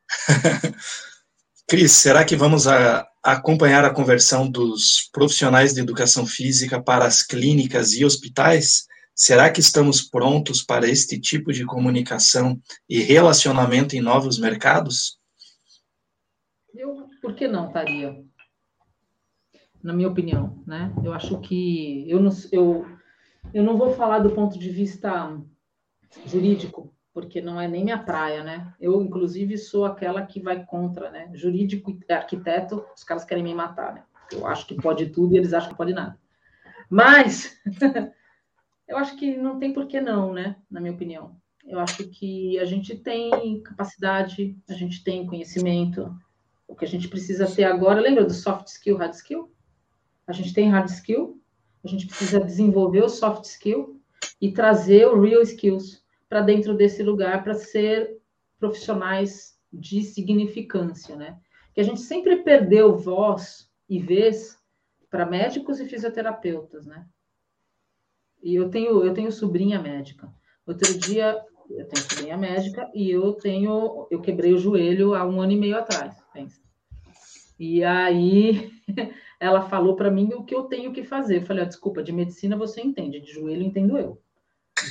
Cris, será que vamos a, acompanhar a conversão dos profissionais de educação física para as clínicas e hospitais? Será que estamos prontos para este tipo de comunicação e relacionamento em novos mercados? Eu, por que não, Taria? Na minha opinião, né? Eu acho que eu não, eu, eu não vou falar do ponto de vista jurídico, porque não é nem minha praia, né? Eu, inclusive, sou aquela que vai contra, né? Jurídico e arquiteto, os caras querem me matar, né? Eu acho que pode tudo e eles acham que pode nada. Mas eu acho que não tem por que não, né? Na minha opinião. Eu acho que a gente tem capacidade, a gente tem conhecimento. O que a gente precisa ter agora, lembra do soft skill, hard skill? A gente tem hard skill, a gente precisa desenvolver o soft skill, e trazer o real skills para dentro desse lugar para ser profissionais de significância, né? Que a gente sempre perdeu voz e vez para médicos e fisioterapeutas, né? E eu tenho eu tenho sobrinha médica. Outro dia eu tenho sobrinha médica e eu tenho eu quebrei o joelho há um ano e meio atrás, pensa. E aí ela falou para mim o que eu tenho que fazer. Eu falei, desculpa, de medicina você entende, de joelho entendo eu.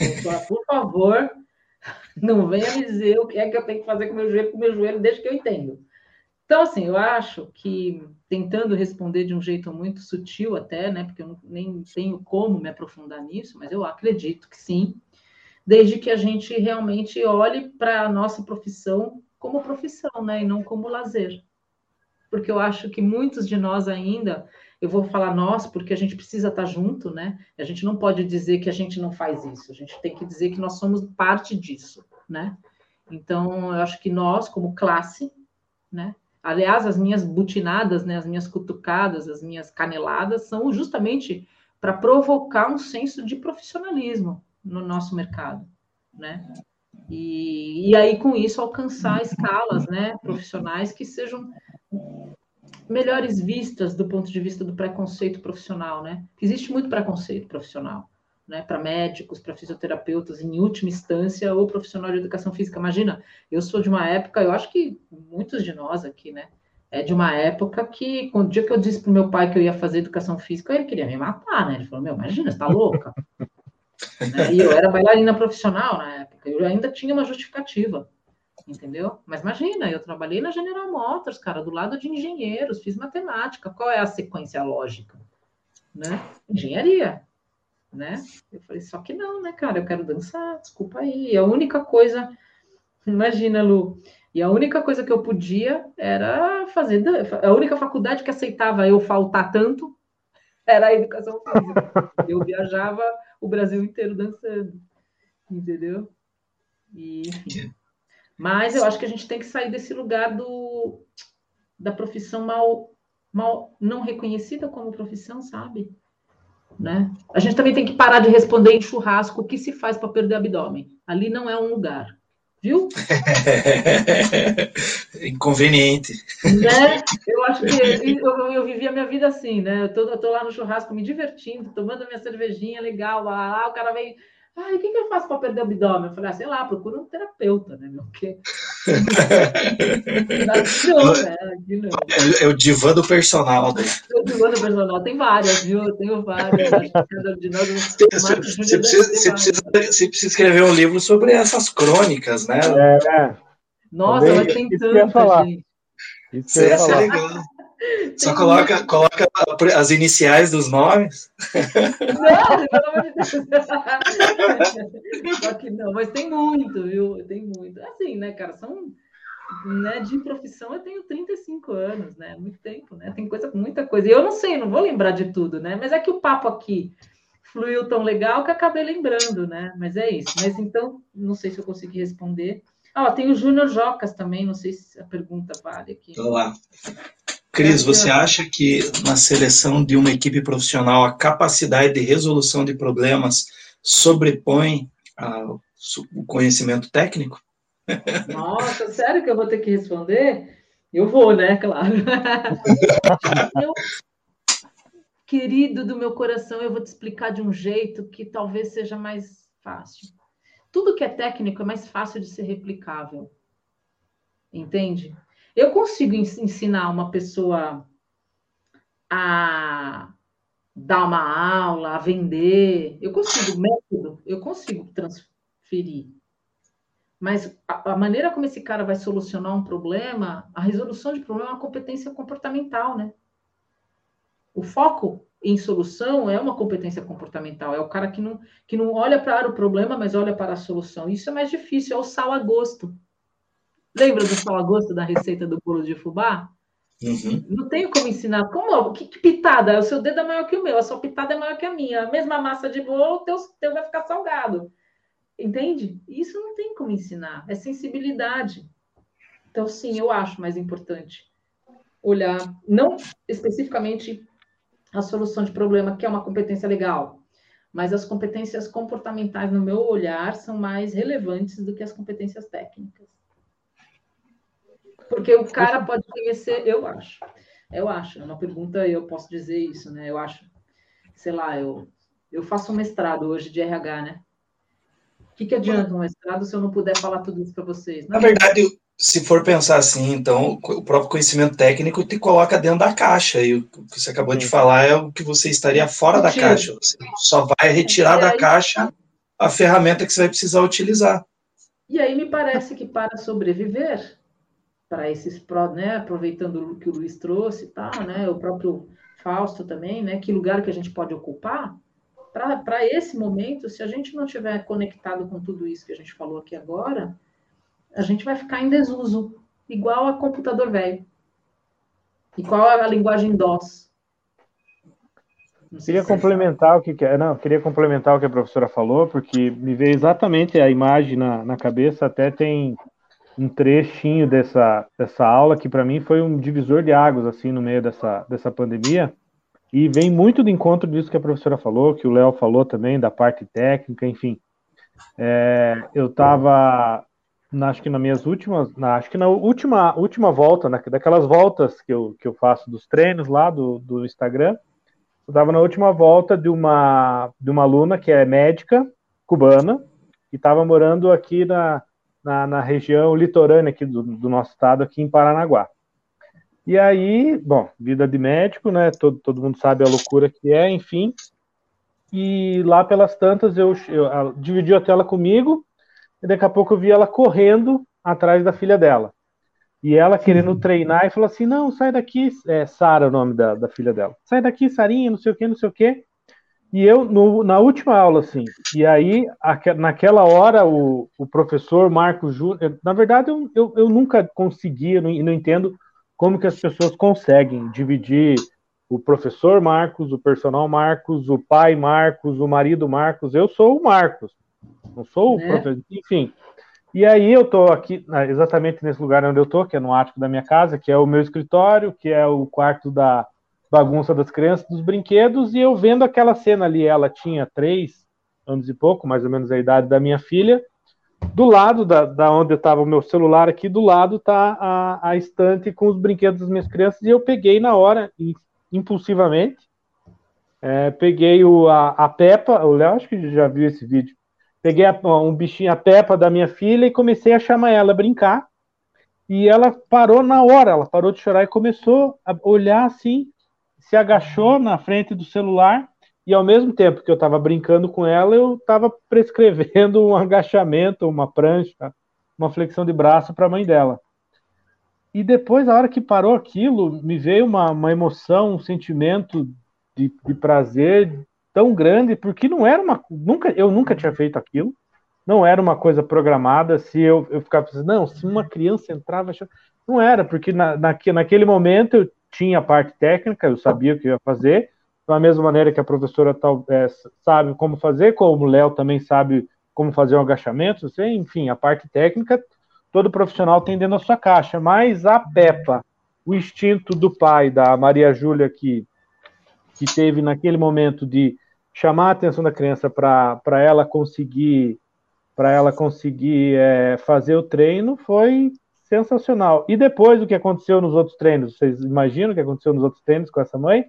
Então, por favor, não venha me dizer o que é que eu tenho que fazer com meu joelho, com meu joelho, desde que eu entendo. Então, assim, eu acho que, tentando responder de um jeito muito sutil até, né, porque eu nem tenho como me aprofundar nisso, mas eu acredito que sim, desde que a gente realmente olhe para a nossa profissão como profissão, né, e não como lazer porque eu acho que muitos de nós ainda, eu vou falar nós, porque a gente precisa estar junto, né? A gente não pode dizer que a gente não faz isso, a gente tem que dizer que nós somos parte disso, né? Então, eu acho que nós, como classe, né? Aliás, as minhas butinadas, né, as minhas cutucadas, as minhas caneladas são justamente para provocar um senso de profissionalismo, no nosso mercado, né? E, e aí, com isso, alcançar escalas né, profissionais que sejam melhores vistas do ponto de vista do preconceito profissional, né? Existe muito preconceito profissional, né? Para médicos, para fisioterapeutas, em última instância, ou profissional de educação física. Imagina, eu sou de uma época, eu acho que muitos de nós aqui, né? É de uma época que, quando o dia que eu disse para meu pai que eu ia fazer educação física, ele queria me matar, né? Ele falou: Meu, imagina, você tá louca? né? E eu era bailarina profissional na época, eu ainda tinha uma justificativa entendeu? Mas imagina, eu trabalhei na General Motors, cara, do lado de engenheiros, fiz matemática. Qual é a sequência lógica? Né? Engenharia, né? Eu falei, só que não, né, cara? Eu quero dançar, desculpa aí. E a única coisa, imagina, Lu, e a única coisa que eu podia era fazer, a única faculdade que aceitava eu faltar tanto era a educação física. Eu viajava o Brasil inteiro dançando, entendeu? E. Mas eu acho que a gente tem que sair desse lugar do, da profissão mal, mal não reconhecida como profissão, sabe? Né? A gente também tem que parar de responder em churrasco o que se faz para perder abdômen. Ali não é um lugar. Viu? Inconveniente. Né? Eu acho que eu, eu, vivi a minha vida assim, né? Eu tô, eu tô lá no churrasco me divertindo, tomando minha cervejinha legal, lá, lá o cara vem ah, o que, que eu faço para perder o abdômen? Eu falei, ah, sei lá, procura um terapeuta, né, meu? Porque... né? É, é o divã do personal. Né? É o divã do personal. Tem várias, viu? Eu tenho várias. Você precisa, precisa, precisa escrever um livro sobre essas crônicas, né? É. Nossa, mas tem tanta, gente. Isso é legal. Só coloca, coloca as iniciais dos nomes. Não, pelo amor de Deus. Só que não, mas tem muito, viu? Tem muito. Assim, né, cara, são. Né, de profissão eu tenho 35 anos, né? Muito tempo, né? Tem coisa, muita coisa. E eu não sei, não vou lembrar de tudo, né? Mas é que o papo aqui fluiu tão legal que acabei lembrando, né? Mas é isso. Mas então, não sei se eu consegui responder. Ah, tem o Júnior Jocas também, não sei se a pergunta vale aqui. Olá. Cris, você acha que na seleção de uma equipe profissional a capacidade de resolução de problemas sobrepõe o conhecimento técnico? Nossa, sério que eu vou ter que responder? Eu vou, né? Claro. eu, querido do meu coração, eu vou te explicar de um jeito que talvez seja mais fácil. Tudo que é técnico é mais fácil de ser replicável. Entende? Eu consigo ensinar uma pessoa a dar uma aula, a vender, eu consigo, método, eu consigo transferir. Mas a, maneira como esse cara vai solucionar um problema, a resolução de problema é uma competência comportamental, né? O foco em solução é uma competência comportamental, é o cara que não, que não olha para o problema, mas olha para a solução. Isso é mais difícil, é o sal a gosto. Lembra do sal a gosto da receita do bolo de fubá? Uhum. Não tenho como ensinar. Como? Que, que, pitada? O seu dedo é maior que o meu, a sua pitada é maior que a minha. A mesma massa de bolo, o teu, teu vai ficar salgado. Entende? Isso não tem como ensinar. É sensibilidade. Então, sim, eu acho mais importante olhar, não especificamente a solução de problema, que é uma competência legal, mas as competências comportamentais, no meu olhar, são mais relevantes do que as competências técnicas. Porque o cara pode conhecer, eu acho. Eu acho, é uma pergunta, eu posso dizer isso, né? Eu acho, sei lá, eu, eu faço um mestrado hoje de RH, né? O que, que adianta um mestrado se eu não puder falar tudo isso para vocês? Na verdade, se for pensar assim, então, o próprio conhecimento técnico te coloca dentro da caixa, e o que você acabou de falar é o que você estaria fora da caixa. Você só vai retirar da caixa a ferramenta que você vai precisar utilizar. E aí me parece que para sobreviver, para esses, né, aproveitando o que o Luiz trouxe e tal, né, o próprio Fausto também, né, que lugar que a gente pode ocupar, para esse momento, se a gente não tiver conectado com tudo isso que a gente falou aqui agora, a gente vai ficar em desuso, igual a computador velho. E qual a linguagem DOS? Queria complementar o que, é, não, queria complementar o que a professora falou, porque me veio exatamente a imagem na, na cabeça, até tem um trechinho dessa, dessa aula que para mim foi um divisor de águas assim no meio dessa, dessa pandemia e vem muito do encontro disso que a professora falou, que o Léo falou também da parte técnica, enfim. É, eu estava, acho que nas minhas últimas, na, acho que na última, última volta, na, daquelas voltas que eu, que eu faço dos treinos lá do, do Instagram, eu estava na última volta de uma, de uma aluna que é médica cubana e estava morando aqui na, na, na, região litorânea aqui do, do nosso estado, aqui em Paranaguá. E aí, bom, vida de médico, né? Todo, todo mundo sabe a loucura que é, enfim. E lá pelas tantas eu, eu dividi a tela comigo, e daqui a pouco eu vi ela correndo atrás da filha dela. E ela querendo uhum. treinar e falou assim: não, sai daqui, é Sara o nome da, da filha dela. Sai daqui, Sarinha, não sei o que, não sei o que. E eu, no, na última aula, assim, e aí, naquela hora, o, o professor Marco Júnior, na verdade, eu, eu, eu nunca consegui, não, não entendo como que as pessoas conseguem dividir o professor Marcos, o personal Marcos, o pai Marcos, o marido Marcos. Eu sou o Marcos, não sou o né? professor. Enfim. E aí eu estou aqui exatamente nesse lugar onde eu estou, que é no ático da minha casa, que é o meu escritório, que é o quarto da bagunça das crianças, dos brinquedos, e eu vendo aquela cena ali, ela tinha três anos e pouco, mais ou menos a idade da minha filha, do lado da, da onde estava o meu celular aqui, do lado está a, a estante com os brinquedos das minhas crianças, e eu peguei na hora, impulsivamente, é, peguei o, a, a Peppa, o Léo acho que já viu esse vídeo, peguei a, um bichinho, a Peppa da minha filha e comecei a chamar ela a brincar, e ela parou na hora, ela parou de chorar e começou a olhar assim, se agachou na frente do celular e ao mesmo tempo que eu estava brincando com ela, eu estava prescrevendo um agachamento, uma prancha, uma flexão de braço para a mãe dela. E depois, a hora que parou aquilo, me veio uma, uma emoção, um sentimento de, de prazer tão grande, porque não era uma. Nunca, eu nunca tinha feito aquilo, não era uma coisa programada. Se eu, eu ficava pensando, não, se uma criança entrava. Não era, porque na, naquele momento eu tinha a parte técnica, eu sabia o que ia fazer, da mesma maneira que a professora tal, é, sabe como fazer, como o Léo também sabe como fazer um agachamento, enfim, a parte técnica, todo profissional tem dentro da sua caixa, mas a Peppa, o instinto do pai, da Maria Júlia, que, que teve naquele momento de chamar a atenção da criança para ela conseguir para ela conseguir é, fazer o treino foi sensacional. E depois o que aconteceu nos outros treinos? Vocês imaginam o que aconteceu nos outros treinos com essa mãe?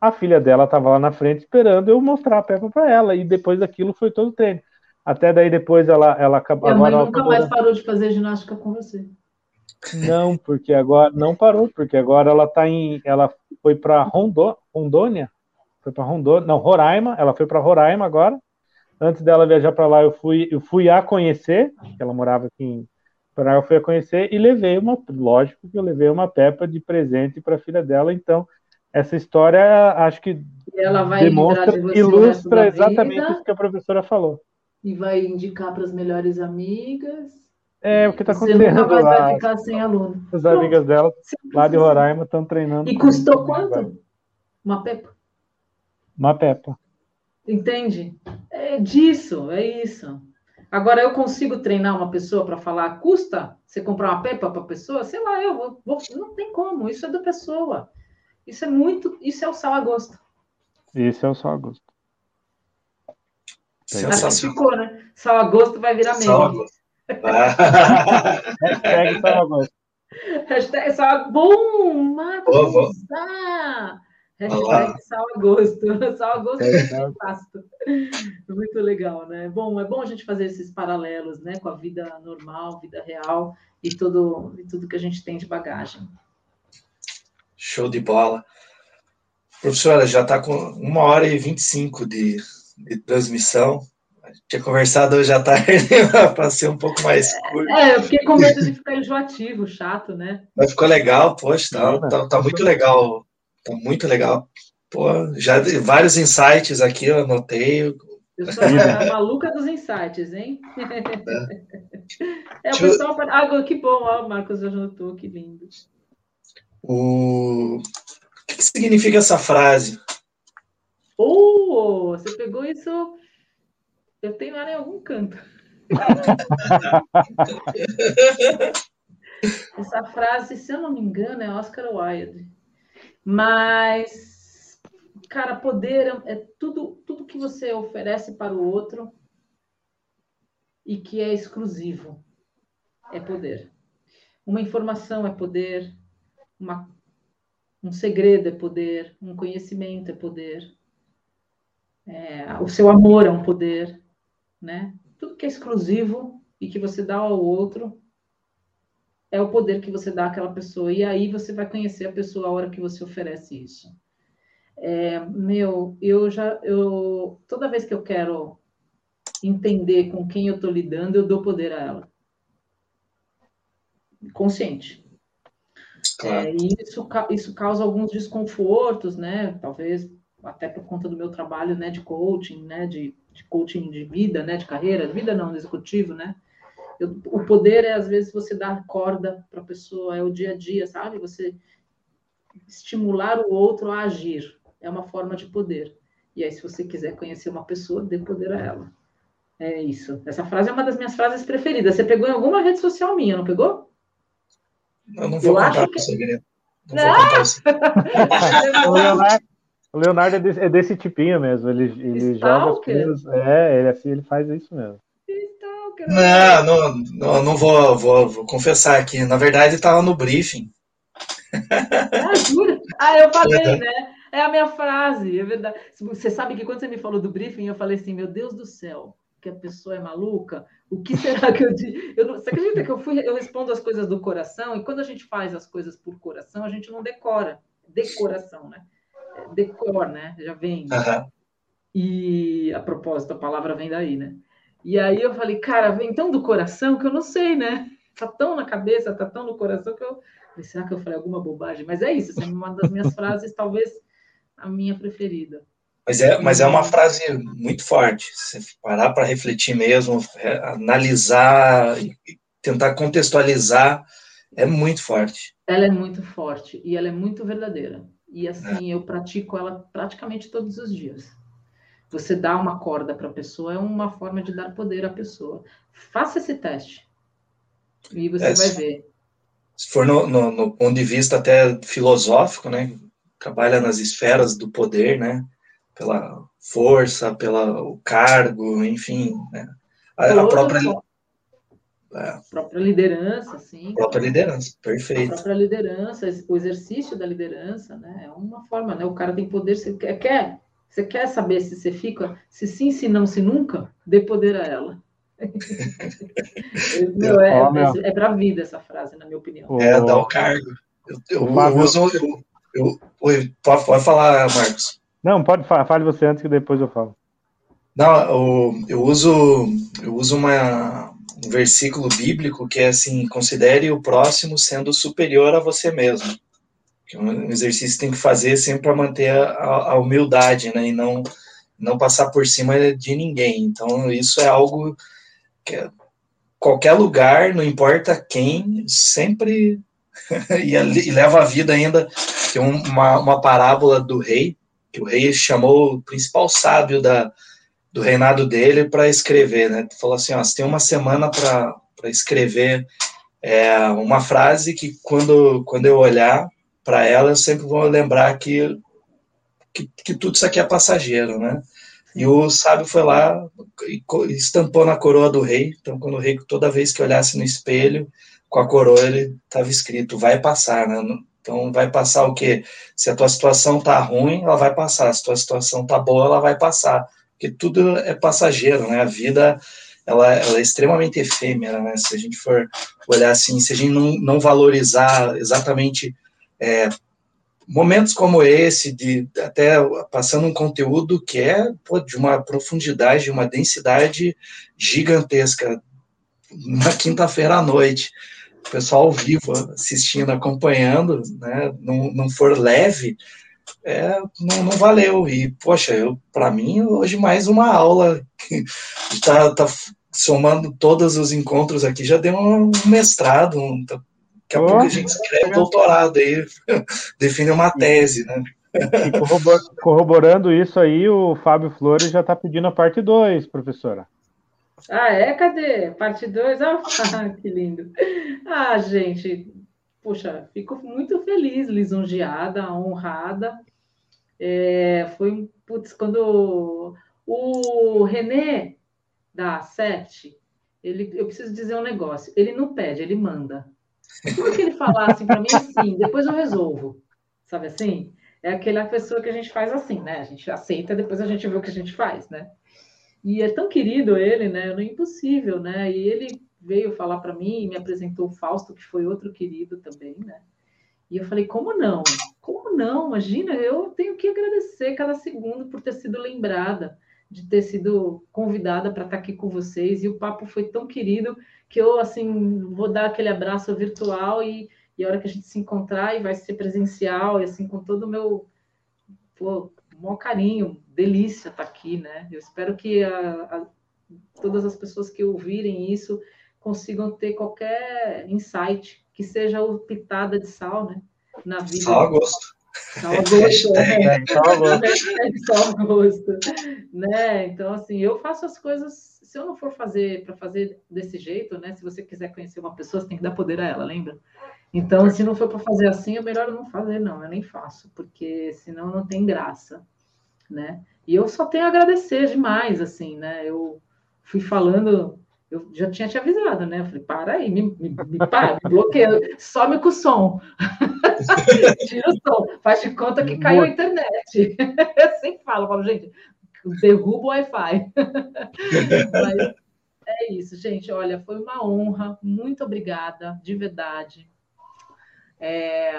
a filha dela estava lá na frente esperando eu mostrar a Peppa para ela, e depois daquilo foi todo o treino. Até daí depois ela, ela acabou. a mãe nunca mais parou de fazer ginástica com você. Não, porque agora não parou, porque agora ela tá em, ela foi para Rondo, Rondônia, foi para Rondônia, não, Roraima, ela foi para Roraima agora. Antes dela viajar para lá, eu fui, eu fui a conhecer, que ela morava aqui em Roraima, eu fui a conhecer e levei uma, lógico que eu levei uma Peppa de presente para a filha dela, então essa história acho que demonstra, de ilustra exatamente vida, isso que a professora falou. E vai indicar para as melhores amigas. É, o que está acontecendo vai lá. ficar sem aluno. As Pronto. amigas dela, lá de Roraima, estão treinando. E custou quanto? Uma pepa? Uma pepa. Entende? É disso, é isso. Agora, eu consigo treinar uma pessoa para falar, custa você comprar uma pepa para a pessoa? Sei lá, eu vou, vou, não tem como, isso é da pessoa. Isso é muito, isso é o sal a gosto. Isso é o sal a gosto. Ficou, né? Sal a gosto vai virar meme. Sal a gosto. Hashtag sal a gosto. Hashtag sal a... Bom, Marcos! Oh, Hashtag sal a gosto. Sal a gosto é Muito legal, né? Bom, é bom a gente fazer esses paralelos, né? Com a vida normal, vida real e tudo, e tudo que a gente tem de bagagem. Show de bola. Professora, já está com uma hora e vinte e cinco de, de transmissão. Tinha conversado hoje à tarde para ser um pouco mais curto. É, eu fiquei com medo de ficar enjoativo, chato, né? Mas ficou legal, poxa, tá, tá, tá muito legal. Tá muito legal. Pô, já vários insights aqui, eu anotei. Eu sou a maluca dos insights, hein? É, é o pessoal. Ah, que bom, ó, o Marcos anotou, que lindo. O... o que significa essa frase? Oh, você pegou isso. Eu tenho ela em algum canto. essa frase, se eu não me engano, é Oscar Wilde. Mas, cara, poder é tudo, tudo que você oferece para o outro e que é exclusivo é poder. Uma informação é poder, uma, um segredo é poder, um conhecimento é poder, é, o seu amor é um poder, né? Tudo que é exclusivo e que você dá ao outro é o poder que você dá àquela pessoa. E aí você vai conhecer a pessoa a hora que você oferece isso. É, meu, eu já, eu toda vez que eu quero entender com quem eu estou lidando, eu dou poder a ela. Consciente. Claro. É, e isso, isso causa alguns desconfortos, né? Talvez até por conta do meu trabalho, né, de coaching, né, de, de coaching de vida, né, de carreira, vida não, executivo, né? Eu, o poder é às vezes você dar corda para a pessoa, é o dia a dia, sabe? Você estimular o outro a agir, é uma forma de poder. E aí, se você quiser conhecer uma pessoa, dê poder a ela. É isso. Essa frase é uma das minhas frases preferidas. Você pegou em alguma rede social minha, não pegou? Eu não vou eu contar que... segredo. Não, não. vou contar o Leonardo é desse, é desse tipinho mesmo. Ele, ele joga as coisas. É, ele assim, ele faz isso mesmo. Não, não, não, não vou, vou, vou confessar aqui. Na verdade, estava no briefing. Ah, jura? Ah, eu falei, é. né? É a minha frase, é verdade. Você sabe que quando você me falou do briefing, eu falei assim, meu Deus do céu, que a pessoa é maluca? O que será que eu digo? Eu não, você acredita que eu, fui, eu respondo as coisas do coração, e quando a gente faz as coisas por coração, a gente não decora. Decoração, né? decor, né? Já vem. Uhum. E a propósito, a palavra vem daí, né? E aí eu falei, cara, vem tão do coração que eu não sei, né? Tá tão na cabeça, tá tão no coração que eu. Será que eu falei alguma bobagem? Mas é isso, é uma das minhas frases, talvez a minha preferida. Mas é, mas é uma frase muito forte. Se parar para refletir mesmo, analisar, tentar contextualizar, é muito forte. Ela é muito forte e ela é muito verdadeira. E assim, eu pratico ela praticamente todos os dias. Você dá uma corda para a pessoa é uma forma de dar poder à pessoa. Faça esse teste. E você é, vai ver. Se for no, no, no, ponto de vista até filosófico, né? Trabalha nas esferas do poder, né? Pela força, pelo cargo, enfim. Né? A, a própria. É. própria liderança, sim. Própria liderança, perfeito. A própria liderança, o exercício da liderança, né? É uma forma, né? O cara tem poder, quer, quer você quer saber se você fica, se sim, se não, se nunca, dê poder a ela. Meu, é, é, é para a vida essa frase, na minha opinião. É, dá o cargo. Eu, eu, eu uso. Eu, eu, eu, pode falar, Marcos. Não, pode falar, fale você antes que depois eu falo. Não, eu, eu uso, eu uso uma, um versículo bíblico que é assim: considere o próximo sendo superior a você mesmo. Que é um exercício que tem que fazer sempre para manter a, a, humildade, né? E não, não passar por cima de ninguém. Então, isso é algo que é, qualquer lugar, não importa quem, sempre e, e, leva a vida ainda. Tem uma, uma parábola do rei, que o rei chamou o principal sábio da, do reinado dele para escrever, né? Falou assim, ó, você tem uma semana para escrever é, uma frase que quando, quando eu olhar para ela, eu sempre vou lembrar que, que, que, tudo isso aqui é passageiro, né? E o sábio foi lá e estampou na coroa do rei. Então, quando o rei, toda vez que olhasse no espelho, com a coroa, ele estava escrito, vai passar, né? Então, vai passar o quê? Se a tua situação tá ruim, ela vai passar. Se a tua situação tá boa, ela vai passar porque tudo é passageiro, né? A vida ela, ela, é extremamente efêmera, né? Se a gente for olhar assim, se a gente não, não valorizar exatamente é, momentos como esse, de até passando um conteúdo que é pô, de uma profundidade, uma densidade gigantesca, na quinta-feira à noite, o pessoal vivo assistindo, acompanhando, né? Não, não for leve, é, não, não, valeu. E, poxa, eu para mim, hoje mais uma aula está tá somando todos os encontros aqui, já deu um mestrado, um, daqui a oh, pouco a gente escreve doutorado aí, define uma tese, né? E corroborando isso aí, o Fábio Flores já está pedindo a parte 2, professora. Ah, é? Cadê? Parte 2? Ah, que lindo. Ah, gente, poxa, fico muito feliz, lisonjeada, honrada. É, foi, putz, quando o René da Sete, ele, eu preciso dizer um negócio. Ele não pede, ele manda. Tudo que ele falar assim para mim, sim, depois eu resolvo. Sabe assim? É aquela pessoa que a gente faz assim, né? A gente aceita, depois a gente vê o que a gente faz, né? E é tão querido ele, né? Não é impossível, né? E ele veio falar para mim e me apresentou o Fausto, que foi outro querido também, né? E eu falei, como não? Como não? Imagina, eu tenho que agradecer cada segundo por ter sido lembrada, de ter sido convidada para estar aqui com vocês. E o papo foi tão querido que eu, assim, vou dar aquele abraço virtual e, e a hora que a gente se encontrar e vai ser presencial, e assim, com todo o meu pô, maior carinho, delícia estar aqui, né? Eu espero que a, a, todas as pessoas que ouvirem isso consigam ter qualquer insight que seja o pitada de sal, né? Na vida. Sal a gosto. Gosto, né? É, a gosto. sal a gosto. Né? Então, assim, eu faço as coisas. Se eu não for fazer para fazer desse jeito, né? Se você quiser conhecer uma pessoa, você tem que dar poder a ela, lembra? Então, se não for para fazer assim, é melhor não fazer, não. Eu nem faço, porque senão não tem graça, né? E eu só tenho a agradecer demais, assim, né? Eu fui falando eu já tinha te avisado, né? Eu falei, para aí, me, me, me para, me bloqueia, some com o som. Tira o som, faz de conta que caiu a internet. eu sempre falo, falo, gente, derruba o Wi-Fi. Mas é isso, gente. Olha, foi uma honra, muito obrigada, de verdade. É,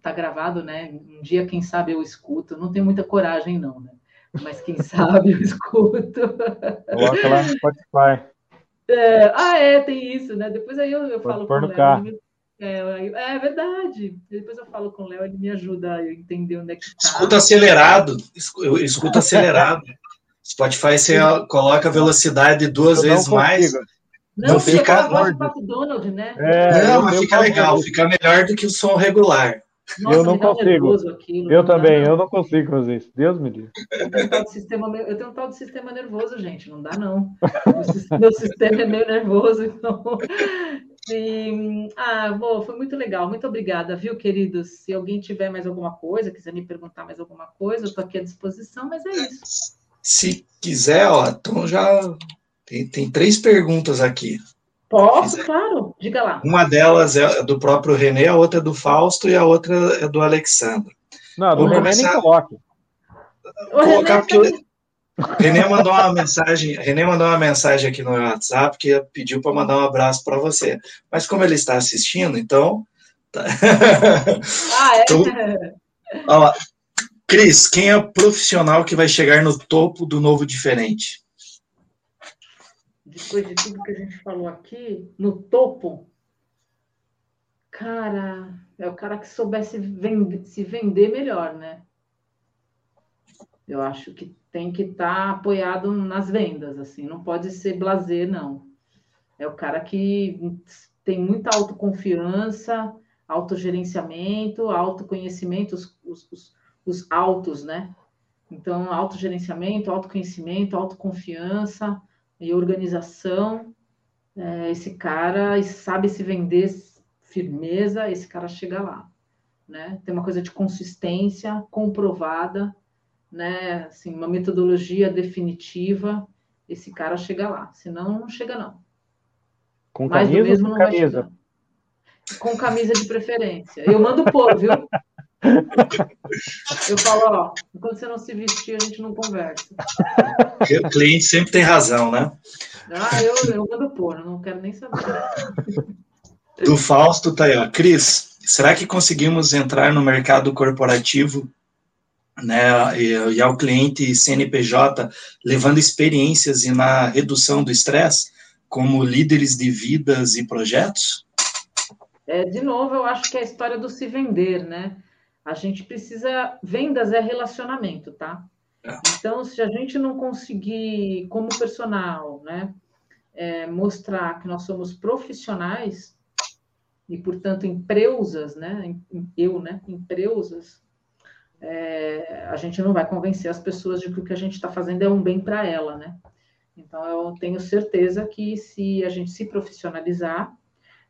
tá gravado, né? Um dia, quem sabe, eu escuto. Não tenho muita coragem, não, né? Mas quem sabe eu escuto. Coloca lá no Spotify. É, ah, é, tem isso, né? Depois aí eu, eu falo com o Léo. É, é, verdade. Depois eu falo com o Léo, ele me ajuda a entender onde é que tá. Escuta acelerado. Escuta acelerado. Spotify você coloca a velocidade duas eu vezes mais. Não, não fica. Donald, né? É, não, mas fica legal, fica melhor do que o som regular. Nossa, eu não consigo. Aquilo, eu também, eu não consigo fazer isso. Deus me livre. Eu tenho um tal de sistema, eu tenho um tal de sistema nervoso, gente. Não dá, não. Meu sistema é meio nervoso, então. E, ah, bom, foi muito legal. Muito obrigada, viu, queridos? Se alguém tiver mais alguma coisa, quiser me perguntar mais alguma coisa, eu estou aqui à disposição, mas é isso. Se quiser, ó, então já tem, tem três perguntas aqui. Posso, claro, diga lá. Uma delas é do próprio René, a outra é do Fausto e a outra é do Alexandre. Não, do René começar... nem coloque. Colocar porque o René mandou uma mensagem, René mandou uma mensagem aqui no WhatsApp que pediu para mandar um abraço para você. Mas como ele está assistindo, então. Tá... Ah, é? Então, ó, Cris, quem é o profissional que vai chegar no topo do novo diferente? Depois de tudo que a gente falou aqui, no topo, cara, é o cara que soubesse se vender melhor, né? Eu acho que tem que estar tá apoiado nas vendas, assim, não pode ser blazer, não. É o cara que tem muita autoconfiança, autogerenciamento, autoconhecimento, os, os, os, os autos, né? Então, autogerenciamento, autoconhecimento, autoconfiança, e organização, é, esse cara sabe se vender firmeza, esse cara chega lá, né? Tem uma coisa de consistência comprovada, né? Assim, uma metodologia definitiva, esse cara chega lá. Senão, não chega não. Com Mais camisa mesmo não camisa? vai chegar. Com camisa de preferência. Eu mando pôr, viu? Eu falo, ó, enquanto você não se vestir, a gente não conversa. O cliente sempre tem razão, né? Ah, eu, eu mando pôr, não quero nem saber. Do Fausto tá aí, ó. Cris, será que conseguimos entrar no mercado corporativo né, e, e ao cliente CNPJ levando experiências e na redução do estresse como líderes de vidas e projetos? É, de novo, eu acho que é a história do se vender, né? A gente precisa. Vendas é relacionamento, tá? É. Então, se a gente não conseguir, como personal, né, é, mostrar que nós somos profissionais e, portanto, empresas, né, eu, né, empresas, é, a gente não vai convencer as pessoas de que o que a gente está fazendo é um bem para ela, né? Então, eu tenho certeza que se a gente se profissionalizar,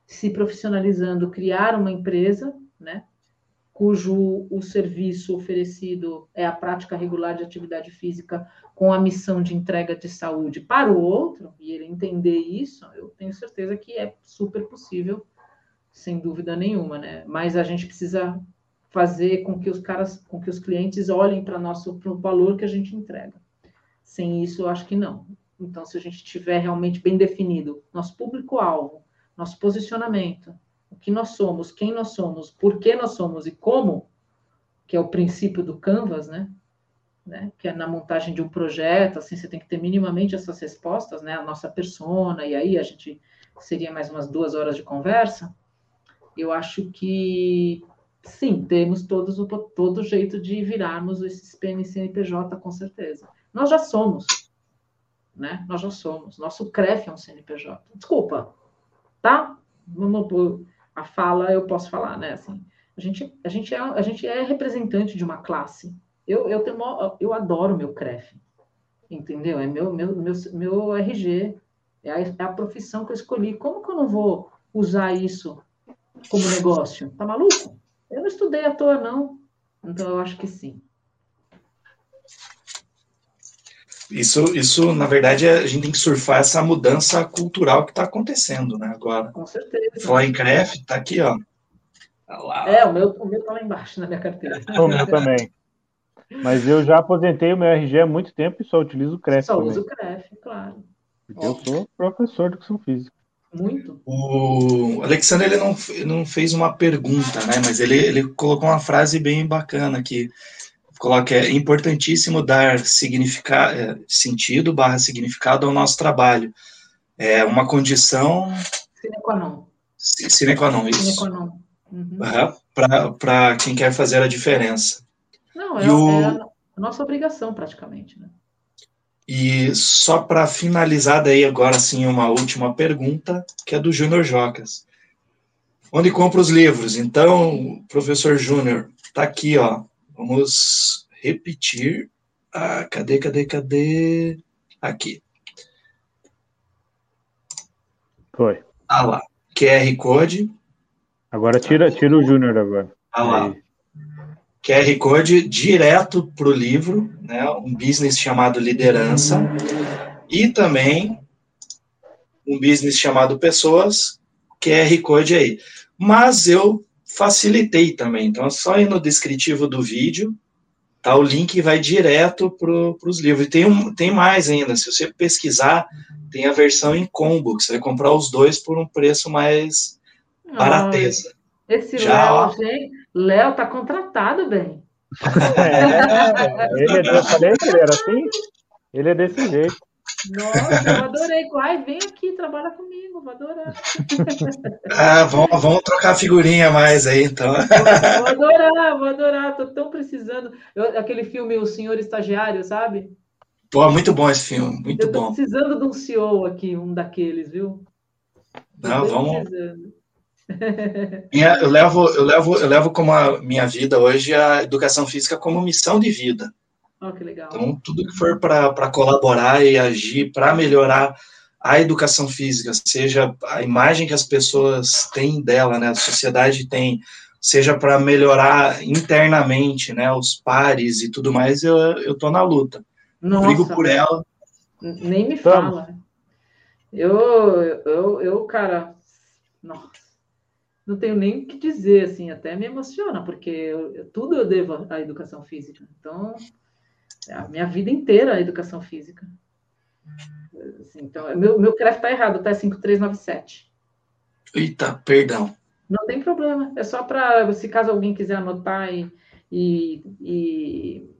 se profissionalizando, criar uma empresa, né, cujo o serviço oferecido é a prática regular de atividade física com a missão de entrega de saúde para o outro, e ele entender isso, eu tenho certeza que é super possível, sem dúvida nenhuma, né? Mas a gente precisa fazer com que os caras, com que os clientes olhem para nosso pro valor que a gente entrega. Sem isso, eu acho que não. Então, se a gente tiver realmente bem definido nosso público-alvo, nosso posicionamento, o que nós somos, quem nós somos, por que nós somos e como, que é o princípio do Canvas, né? né? Que é na montagem de um projeto, assim, você tem que ter minimamente essas respostas, né? A nossa persona, e aí a gente seria mais umas duas horas de conversa. Eu acho que sim, temos todos o todo jeito de virarmos esses PNCNPJ, com certeza. Nós já somos, né? Nós já somos. Nosso CREF é um CNPJ. Desculpa, tá? Vamos a fala eu posso falar, né? Assim, a gente, a gente, é, a gente é representante de uma classe. Eu, eu, tenho, eu adoro meu CREF, entendeu? É meu, meu, meu, meu RG, é a, é a profissão que eu escolhi. Como que eu não vou usar isso como negócio? Tá maluco? Eu não estudei à toa, não. Então, eu acho que sim. Isso, isso, na verdade, a gente tem que surfar essa mudança cultural que está acontecendo, né, agora. Com certeza. Falar em CREF, tá aqui, ó. Tá é, o meu, o meu tá lá embaixo na minha carteira. O meu também. Mas eu já aposentei o meu RG há muito tempo e só utilizo o CREF. Só também. uso o CREF, claro. Porque eu sou professor de educação física. Muito. O Alexandre ele não, não fez uma pergunta, né? Mas ele, ele colocou uma frase bem bacana aqui coloca é importantíssimo dar significado, é, sentido barra significado ao nosso trabalho. É uma condição. Sine qua non. Sine qua non, isso. Sine qua non. Uhum. Uhum, Para quem quer fazer a diferença. Não, é, o... é a nossa obrigação, praticamente. Né? E só para finalizar, daí agora sim, uma última pergunta, que é do Júnior Jocas. Onde compra os livros? Então, professor Júnior, tá aqui, ó. Vamos repetir. Ah, cadê, cadê, cadê? Aqui. Foi. Ah lá. QR Code. Agora tira, tira o Júnior agora. Ah lá. QR Code direto para o livro, né? Um business chamado Liderança. E também um business chamado Pessoas. QR Code aí. Mas eu facilitei também. Então, é só ir no descritivo do vídeo, tá? O link vai direto para os livros. E tem, um, tem mais ainda, se você pesquisar, tem a versão em combo, que você vai comprar os dois por um preço mais barateza. Esse Já, Léo, Léo tá contratado, bem. É, ele, é eu falei que ele era assim? Ele é desse jeito. Nossa, eu adorei. Vem aqui, trabalha comigo, vou adorar. Ah, vamos, vamos trocar figurinha mais aí, então. Vou, adorar, vou adorar, tô tão precisando. Eu, aquele filme O Senhor Estagiário, sabe? Pô, muito bom esse filme, muito eu tô bom. precisando de um CEO aqui, um daqueles, viu? Não, vamos. Minha, eu levo, eu levo, eu levo como a minha vida hoje a educação física como missão de vida. Oh, que legal. Então, tudo que for para colaborar e agir para melhorar a educação física, seja a imagem que as pessoas têm dela, né, a sociedade tem, seja para melhorar internamente, né, os pares e tudo mais, eu, eu tô na luta. Nossa, Brigo por ela. Nem me fala. Eu, eu, eu, cara, nossa, não tenho nem o que dizer, assim, até me emociona, porque eu, tudo eu devo à educação física. Então, a minha vida inteira a educação física. Assim, então, meu, meu CREF está errado, tá 5397. Eita, perdão. Não tem problema. É só para, se caso alguém quiser anotar e, e, e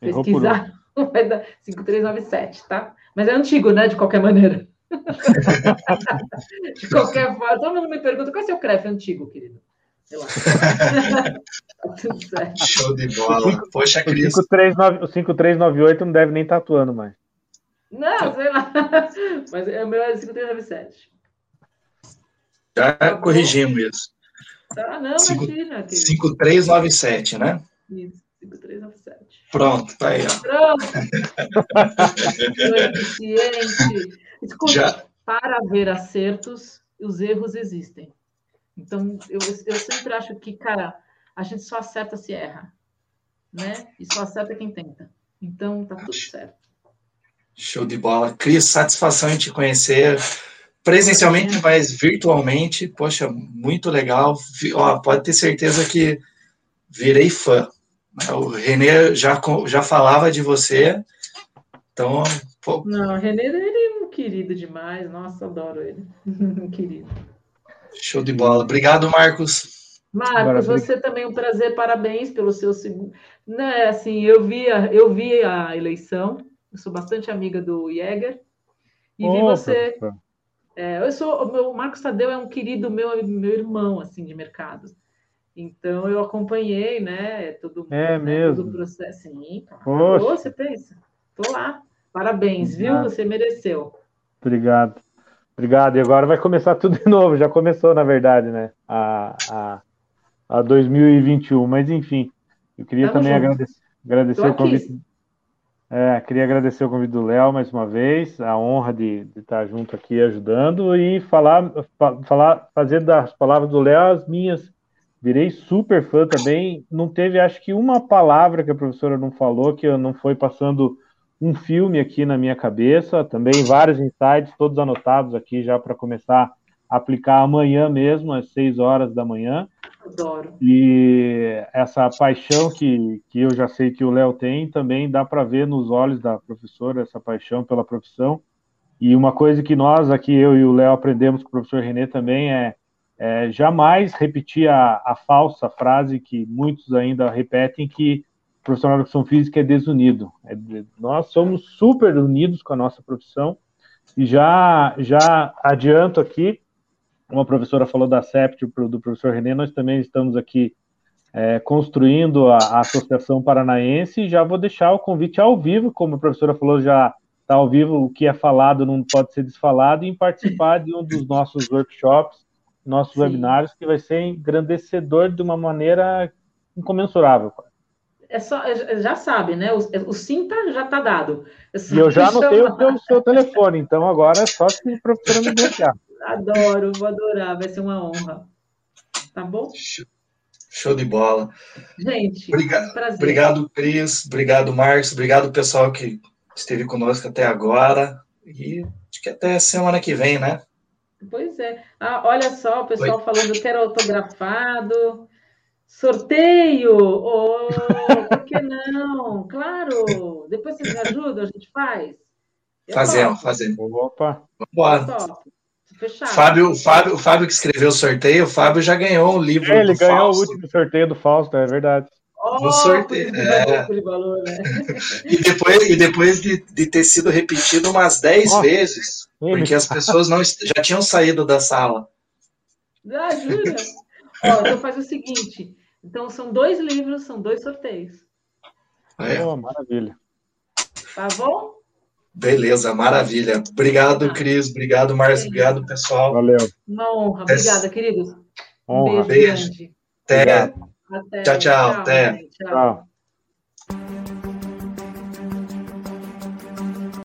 pesquisar, vai dar 5397, tá? Mas é antigo, né? De qualquer maneira. de qualquer forma, todo mundo me pergunta qual é seu CREF antigo, querido. Sei lá. tá Show de bola. Poxa, Cris. O 5398 não deve nem estar atuando mais. Não, sei lá. Mas é o meu é 5397. Já tá corrigimos isso. Ah, não, Cinco, imagina. 5397, né? Isso, 5397. Pronto, tá aí. Ó. Pronto. eficiente. Escuta, Já. para haver acertos, os erros existem. Então, eu, eu sempre acho que, cara, a gente só acerta se erra, né? E só acerta quem tenta. Então, tá tudo certo. Show de bola. Cris, satisfação em te conhecer presencialmente, mas virtualmente. Poxa, muito legal. Ó, pode ter certeza que virei fã. O Renê já, já falava de você, então. Pô. Não, o Renê ele é um querido demais. Nossa, adoro ele. querido. Show de bola. Obrigado, Marcos. Marcos, você também é um prazer. Parabéns pelo seu segundo. Né, assim, eu vi, a, eu vi a eleição. Eu sou bastante amiga do Jäger. E oh, vi você. É, eu sou, o meu Marcos Tadeu é um querido meu, meu irmão assim de mercado. Então eu acompanhei, né? Todo, é né, mesmo. todo o processo. Sim, claro. você pensa? Tô lá. Parabéns, viu? Você mereceu. Obrigado. Obrigado. E agora vai começar tudo de novo. Já começou, na verdade, né? A, a, a 2021. Mas enfim, eu queria Tamo também junto. agradecer, agradecer o convite. É, queria agradecer o convite do Léo mais uma vez, a honra de, de, estar junto aqui ajudando e falar, falar, fazer das palavras do Léo as minhas. Virei super fã também. Não teve, acho que uma palavra que a professora não falou, que eu não foi passando um filme aqui na minha cabeça. Também vários insights, todos anotados aqui já para começar a aplicar amanhã mesmo, às seis horas da manhã. Adoro. E essa paixão que, que eu já sei que o Léo tem, também dá para ver nos olhos da professora, essa paixão pela profissão. E uma coisa que nós aqui, eu e o Léo, aprendemos com o professor Renê também é, é jamais repetir a, a, falsa frase que muitos ainda repetem, que profissional de educação física é desunido. É, nós somos super unidos com a nossa profissão. E já, já adianto aqui como a professora falou da CEPT do professor Renê, nós também estamos aqui é, construindo a, a, Associação Paranaense e já vou deixar o convite ao vivo, como a professora falou, já está ao vivo, o que é falado não pode ser desfalado, em participar de um dos nossos workshops, nossos Sim. webinários, que vai ser engrandecedor de uma maneira incomensurável. É só, é, já sabe, né? O, o sim tá, já está dado. É e eu já anotei o seu, seu telefone, então agora é só se a professora me bloquear. Adoro, vou adorar, vai ser uma honra. Tá bom? Show de bola. Gente, obrigado, prazer. obrigado, Cris. Obrigado, Marcos. Obrigado, pessoal que esteve conosco até agora. E acho que até semana que vem, né? Pois é. Ah, olha só, o pessoal Oi. falando quero autografado. Sorteio! Oh, por que não? Claro! Depois vocês me ajudam, a gente faz? fazemos, fazemos. Opa! Vamos embora. Fechado. Fábio, Fábio, o Fábio que escreveu o sorteio, o Fábio já ganhou um livro. É, ele ganhou Fausto. o último sorteio do Fausto, é verdade. Oh, no sorteio. É. Valor, né? e depois, e depois de, de ter sido repetido umas 10 oh. vezes, porque as pessoas não já tinham saído da sala. Ah, jura? Ó, então faz o seguinte: então são dois livros, são dois sorteios. É. Oh, maravilha. Tá bom? Beleza, maravilha. Obrigado, tá. Cris. Obrigado, Márcio. Obrigado, pessoal. Valeu. Uma honra. Obrigada, queridos. Um beijo. beijo. Até. Até. Tchau, tchau. Até. Tchau.